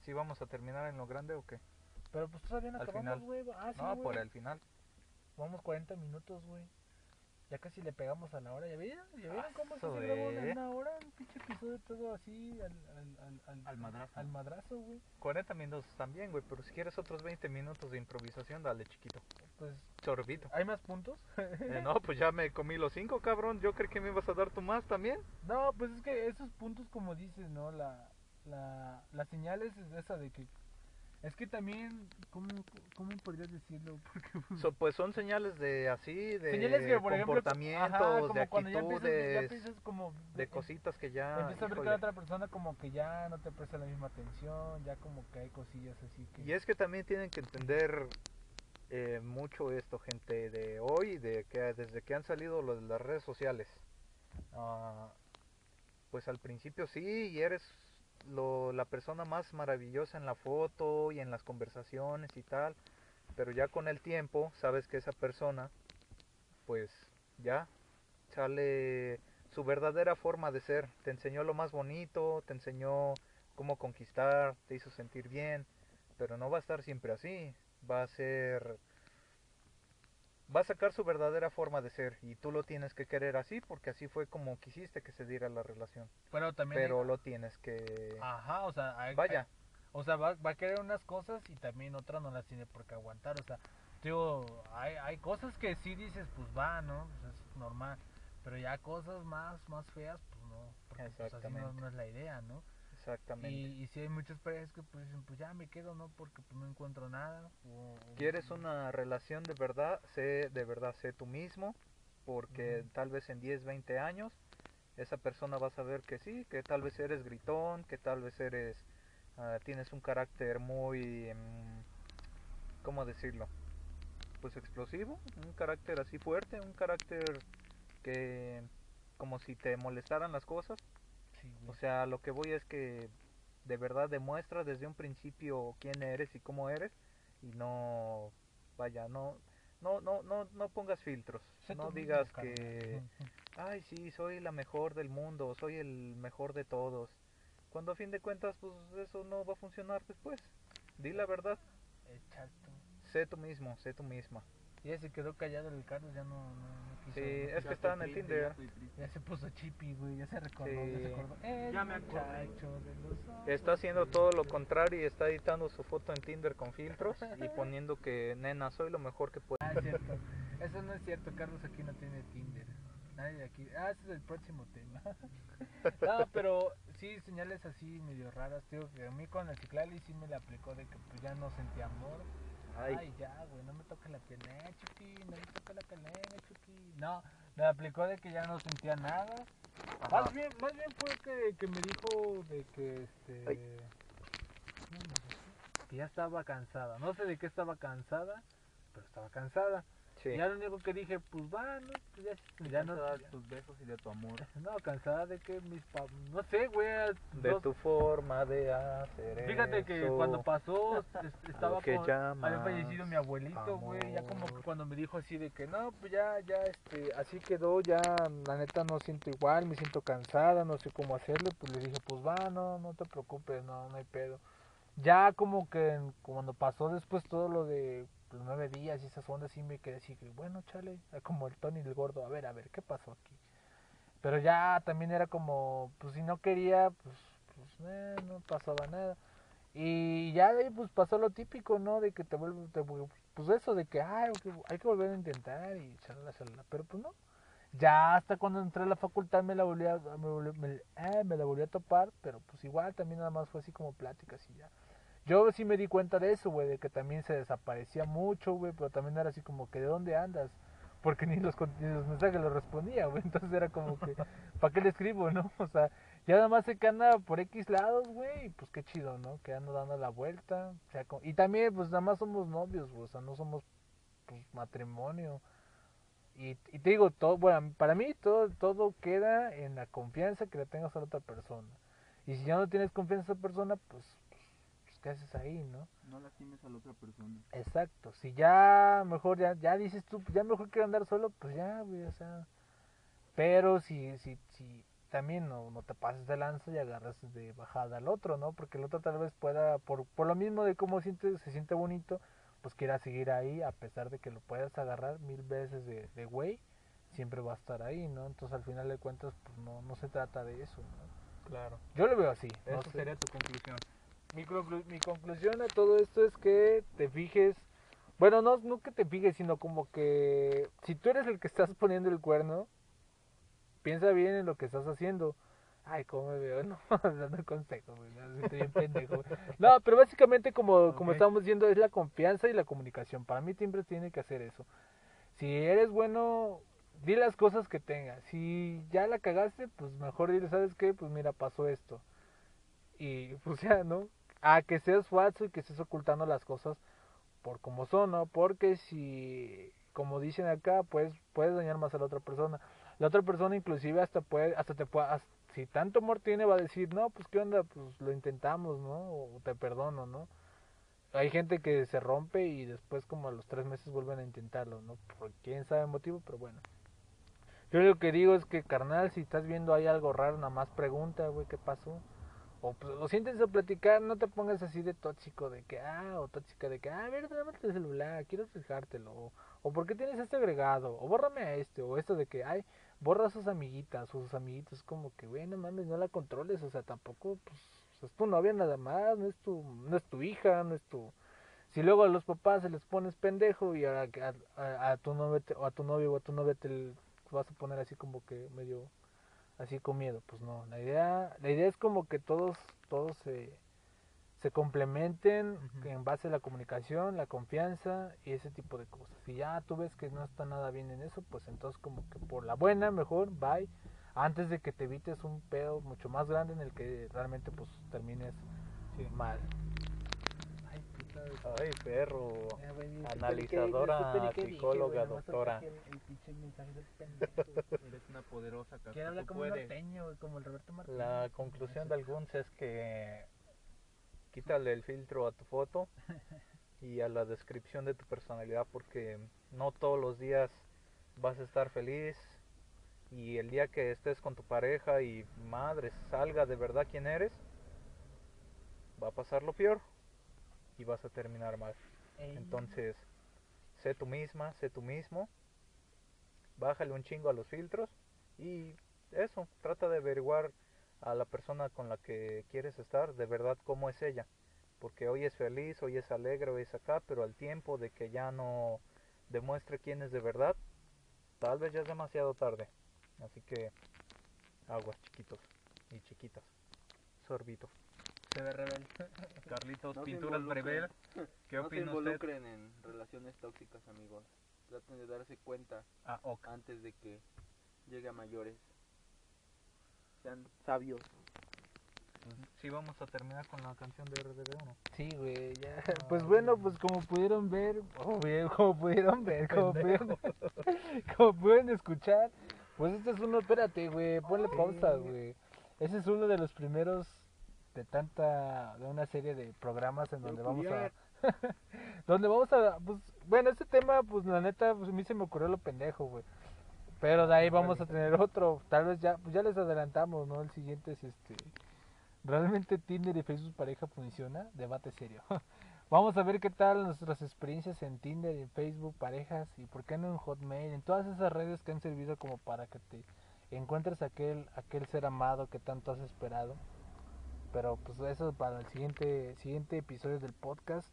¿Sí vamos a terminar en lo grande o qué? Pero pues todavía no acabamos, güey. Ah, sí, no, por el final. Vamos 40 minutos, güey. Ya casi le pegamos a la hora. ¿Ya vieron? ¿Ya vieron Ah, cómo se grabó en una hora? Un pinche episodio todo así al, al, al, al, madrazo. Al madrazo, güey. 40 minutos también, güey, pero si quieres otros 20 minutos de improvisación, dale, chiquito. Pues, Sorbito. ¿hay más puntos? Eh, no, pues ya me comí los 5, cabrón. Yo creí que me ibas a dar tú más también. No, pues es que esos puntos, como dices, ¿no? La, la, la señal es esa de que. Es que también, ¿cómo, cómo podrías decirlo? Porque, pues, So- pues son señales de así, de señales que, por ejemplo, comportamientos, ajá, como de cuando ya ya actitudes, como. de cositas que ya... Empiezas a ver que la otra persona como que ya no te presta la misma atención, ya como que hay cosillas así que... Y es que también tienen que entender eh, mucho esto, gente, de hoy, de que desde que han salido lo de las redes sociales. Ah, pues al principio sí, y eres lo, la persona más maravillosa en la foto y en las conversaciones y tal, pero ya con el tiempo sabes que esa persona, pues ya sale su verdadera forma de ser. Te enseñó lo más bonito, te enseñó cómo conquistar, te hizo sentir bien, pero no va a estar siempre así. Va a ser. Va a sacar su verdadera forma de ser y tú lo tienes que querer así porque así fue como quisiste que se diera la relación. Pero también... hay- Pero lo tienes que. Ajá, o sea, hay- Vaya, hay- o sea, va, va a querer unas cosas y también otras no las tiene por qué aguantar, o sea, digo, hay, hay cosas que sí dices, pues va, ¿no? Pues es normal, pero ya cosas más, más feas, pues no, porque pues así no, no es la idea, ¿no? Exactamente. Y, y si hay muchas parejas que pues dicen, pues ya me quedo, ¿no? Porque pues no encuentro nada. O, ¿Quieres una relación de verdad? Sé de verdad, sé tú mismo, porque tal vez en 10, 20 años esa persona va a saber que sí, que tal vez eres gritón, que tal vez eres, ah, tienes un carácter muy, mm, ¿cómo decirlo? Pues explosivo, un carácter así fuerte, un carácter que como si te molestaran las cosas. Sí. O sea, lo que voy es que de verdad demuestra desde un principio quién eres y cómo eres y no vaya, no no no no no pongas filtros. No digas que ay, sí, soy la mejor del mundo, soy el mejor de todos. Cuando a fin de cuentas pues eso no va a funcionar después. Di la verdad, Exacto. sé tú mismo, sé tú misma. Ya se quedó callado el Carlos, ya no, no, no quiso. Sí, no es que estaba en el Tinder. ya se puso chippy, güey, ya se recordó, ya se acordó. El Ya me acordé. muchacho de los ojos Está haciendo todo lo contrario y está editando su foto en Tinder con filtros y poniendo que nena, soy lo mejor que puedo. Ah, es cierto. Eso no es cierto, Carlos aquí no tiene Tinder. Nadie de aquí. Ah, ese es el próximo tema. no, pero sí, señales así medio raras. Que a mí con el Ciclali sí me la aplicó de que pues ya no sentía amor. Ay, Ay, ya, güey, no me toques la pelea, Chucky, no me toques la pelea, Chucky. No, me aplicó de que ya no sentía nada. Ajá. Más bien, más bien fue que, que me dijo de que este que ya estaba cansada. No sé de qué estaba cansada, pero estaba cansada. Sí. Ya lo único que dije, pues va, ¿no? Pues ya, ya no, Cansada de tus besos y de tu amor. no, cansada de que mis pa... No sé, güey. de dos- tu forma de hacer Fíjate que cuando pasó, es- estaba que con... llamas Había fallecido mi abuelito, güey. Ya como que cuando me dijo así de que no, pues ya, ya, este, así quedó, ya, la neta no siento igual, me siento cansada, no sé cómo hacerlo. Pues le dije, pues va, no, no te preocupes, no, no hay pedo. Ya como que cuando pasó después todo lo de los nueve días y esas ondas sí me quedé así, bueno, chale, ah, como el Tony el gordo, a ver, a ver, ¿qué pasó aquí? Pero ya también era como, pues si no quería, pues, pues eh, no pasaba nada. Y ya de ahí pues pasó lo típico, ¿no? De que te vuelve, te pues eso de que ay, hay que- volver a intentar y chalala, chalala. Pero pues no. Ya hasta cuando entré a la facultad me la volví a, me, volví- me- eh, me la volví a topar, pero pues igual también nada más fue así como pláticas y ya. Yo sí me di cuenta de eso, güey, de que también se desaparecía mucho, güey, pero también era así como que ¿de dónde andas? Porque ni los, con- ni los mensajes los respondía, güey, entonces era como que, ¿para qué le escribo, no? O sea, ya nada más sé que anda por X lados, güey, y pues qué chido, ¿no? Que ando dando la vuelta, o sea, co- y también, pues nada más somos novios, güey, o sea, no somos, pues, matrimonio. Y, y te digo, todo, bueno, para mí todo, todo queda en la confianza que le tengas a la otra persona. Y si ya no tienes confianza a esa persona, pues, ¿qué haces ahí, no? No lastimes a la otra persona. Exacto, si ya mejor ya, ya dices tú, pues ya mejor quiero andar solo, pues ya, güey, o sea. Pero si, si, si también no, no te pases de lanza y agarras de bajada al otro, ¿no? Porque el otro tal vez pueda, por, por lo mismo de cómo siente, se siente bonito, pues quiera seguir ahí, a pesar de que lo puedas agarrar mil veces de, de güey, siempre va a estar ahí, ¿no? Entonces al final de cuentas, pues no, no se trata de eso, ¿no? Claro. Yo lo veo así. no sé. sería tu conclusión. Mi, conclu- mi conclusión a todo esto es que te fijes, bueno, no, no que te fijes, sino como que si tú eres el que estás poniendo el cuerno, piensa bien en lo que estás haciendo. Ay, cómo me veo, no, dando consejos, siento bien pendejo. No, pero básicamente como, como Ok. estamos diciendo, es la confianza y la comunicación. Para mí siempre tiene que hacer eso. Si eres bueno, di las cosas que tengas. Si ya la cagaste, pues mejor dile, ¿sabes qué? Pues mira, pasó esto. Y pues ya, ¿no? A que seas falso y que estés ocultando las cosas por como son, ¿no? Porque si, como dicen acá, pues puedes dañar más a la otra persona. La otra persona inclusive hasta puede, hasta te puede, si tanto amor tiene va a decir, no, pues qué onda, pues lo intentamos, ¿no? O te perdono, ¿no? Hay gente que se rompe y después como a los tres meses vuelven a intentarlo, ¿no? Por quién sabe el motivo, pero bueno. Yo lo que digo es que, carnal, si estás viendo ahí algo raro, nada más pregunta, güey, ¿qué pasó? O, o siéntense a platicar, no te pongas así de tóxico de que, ah, o tóxica de que, ah, a ver, dame el celular, quiero fijártelo. O, o ¿por qué tienes este agregado? O bórrame a este, o esto de que, ay, borra a sus amiguitas o sus amiguitos. Como que, güey, no mames, no la controles, o sea, tampoco, pues, es tu novia nada más, no es tu, no es tu hija, no es tu... Si luego a los papás se les pones pendejo y a, a, a- a tu novio te- o a tu novio o a tu novia te vas a poner así como que medio así con miedo, pues no, la idea, la idea es como que todos, todos se, se complementen en base a la comunicación, la confianza y ese tipo de cosas. Si ya tú ves que no está nada bien en eso, pues entonces como que por la buena, mejor, bye, antes de que te evites un pedo mucho más grande en el que realmente pues termines Sí. mal. Ay, perro. ni Analizadora, dije, psicóloga, doctora. saqué El, el pinche mensaje del pendejo. Eres una poderosa hablar tú como un puedes. norteño, güey, como el Roberto Martínez. La conclusión de algunos es que quítale el filtro a tu foto y a la descripción de tu personalidad porque no todos los días vas a estar feliz y el día que estés con tu pareja y madre salga de verdad quién eres va a pasar lo peor y vas a terminar mal. Ey. Entonces, sé tú misma, sé tú mismo, bájale un chingo a los filtros y eso, trata de averiguar a la persona con la que quieres estar, de verdad cómo es ella. Porque hoy es feliz, hoy es alegre, hoy es acá, pero al tiempo de que ya no demuestre quién es de verdad, tal vez ya es demasiado tarde. Así que, aguas chiquitos y chiquitas. Sorbito. Se ve rebelde. Carlitos, No pinturas. Brevel. ¿Qué no se usted? involucren en relaciones tóxicas, amigos. Traten de darse cuenta Ah, antes de que llegue a mayores. Sean sabios. Sí, vamos a terminar con la canción de RDB1. Sí, güey, ya. Pues bueno, pues como pudieron ver, oh, como pudieron ver, como pudieron, como pudieron escuchar, pues este es uno, espérate, güey, ponle pausa, güey. Ese es uno de los primeros de tanta, de una serie de programas en donde vamos a, donde vamos a, pues, bueno, este tema, pues la neta, pues a mí se me ocurrió lo pendejo, güey. Pero de ahí vamos a tener otro, tal vez ya, pues ya les adelantamos, ¿no? El siguiente es este, ¿realmente Tinder y Facebook pareja funciona? Debate serio. Vamos a ver qué tal nuestras experiencias en Tinder, en Facebook, parejas y por qué no en Hotmail, en todas esas redes que han servido como para que te encuentres aquel aquel ser amado que tanto has esperado. Pero pues eso para el siguiente siguiente episodio del podcast.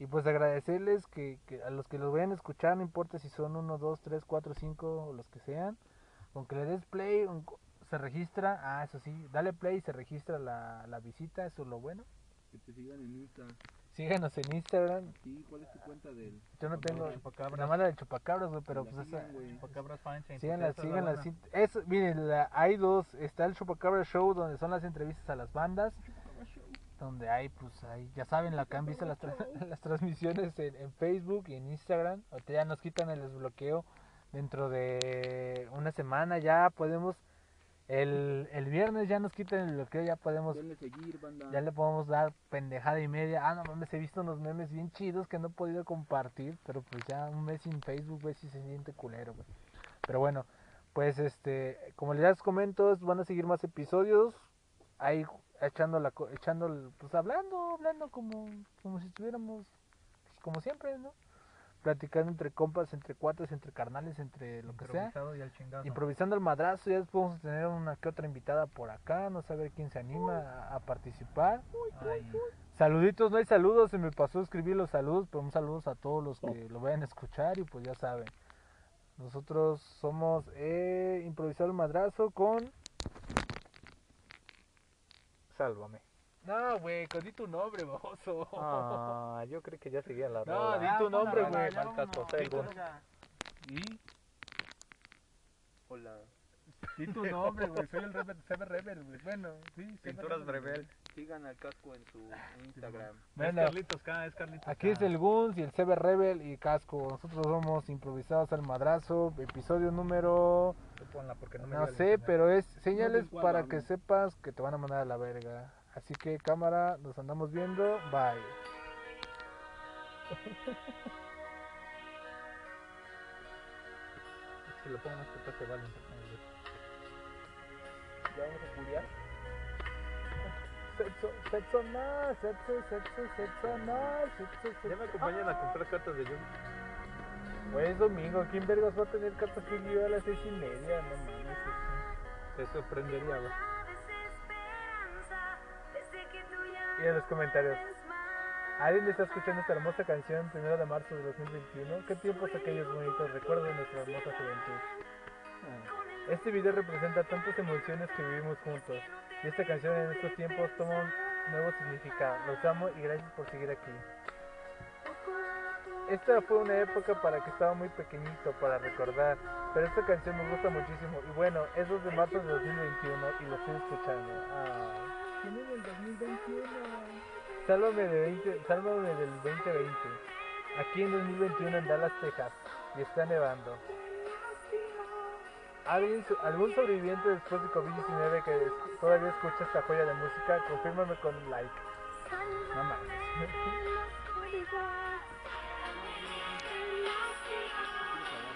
Y pues agradecerles que, que a los que los vayan a escuchar, no importa si son 1, 2, 3, 4, 5 o los que sean, con que le des play, se registra, ah, eso sí, dale play y se registra la, la visita, eso es lo bueno. Que te sigan en Insta. Síganos en Instagram, Sí, ¿cuál es tu cuenta del? yo no tengo, Chupacabras. nada más la de chupacabras, güey, pero La pues esa... Chupacabras Feinstein, Síganla, es síganla, sí, eso, miren, la- hay dos, está el Chupacabra Show donde son las entrevistas a las bandas, donde hay, pues, hay, ya saben, la que han visto las, tra- las transmisiones en, en Facebook y en Instagram, ahorita ya nos quitan el desbloqueo dentro de una semana, ya podemos, el, el viernes ya nos quitan el bloqueo, ya podemos, Denle seguir, banda. ya le podemos dar pendejada y media, ah, no mames, he visto unos memes bien chidos que no he podido compartir, pero pues ya un mes sin Facebook, güey, si se siente culero, güey. Pero bueno, pues este, como les comento, van a seguir más episodios. Ahí echando la, echando, pues hablando, hablando como, como si estuviéramos, pues, como siempre, ¿no? Platicando entre compas, entre cuates, entre carnales, entre lo que sea. Improvisado y al chingazo. Improvisando el madrazo, ya después vamos a tener una que otra invitada por acá, no saber quién se anima a, a participar. Ay, Saluditos, no hay saludos, se me pasó a escribir los saludos, pero un saludos a todos los que lo vayan a escuchar y pues ya saben. Nosotros somos eh, Improvisado el Madrazo con... Sálvame. No, güey, con di tu nombre, baboso. Ah, yo creo que ya seguía la No, rola. di tu nombre, rola, güey. ¿Y? Hola. Di tu nombre, güey, soy el Rebel, Sever Rebel, güey. Bueno, sí. Pinturas Rebel. Sigan al casco en su Instagram. Bueno, Es Carlitos K, es Carlitos Aquí es el Guns y el Sever Rebel y Casco. Nosotros somos improvisados al madrazo. Episodio número. Tú ponla porque no me No sé, pero es señales para que sepas que te van a mandar a la verga. Así que cámara, nos andamos viendo. Bye. Si lo pongo más que toque vale. ¿Ya vamos a curiar? Sexo, sexo anal, sexo, sexo, sexo anal, sexo, sexo. Ya me acompañan a comprar cartas de Yu. Güey, es domingo. ¿Quién vergas va a tener cartas que yo a las seis y media? No mames. Te sorprendería, güey. Y en los comentarios. ¿Alguien está escuchando esta hermosa canción primero de marzo de 2021? ¿Qué tiempos aquellos bonitos recuerdos nuestra hermosa juventud? Este video representa tantas emociones que vivimos juntos. Y esta canción en estos tiempos toma un nuevo significado. Los amo y gracias por seguir aquí. Esta fue una época para que estaba muy pequeñito para recordar, pero esta canción me gusta muchísimo. Y bueno, es 2 de marzo de 2021 y lo estoy escuchando. Ay, ¿quién es el 2021? Sálvame, de 20, sálvame del 2020. Aquí en 2021 en Dallas, Texas. Y está nevando. ¿Alguien, so- ¿Algún sobreviviente después de COVID-19 que todavía escucha esta joya de música? Confírmame con like. No mames.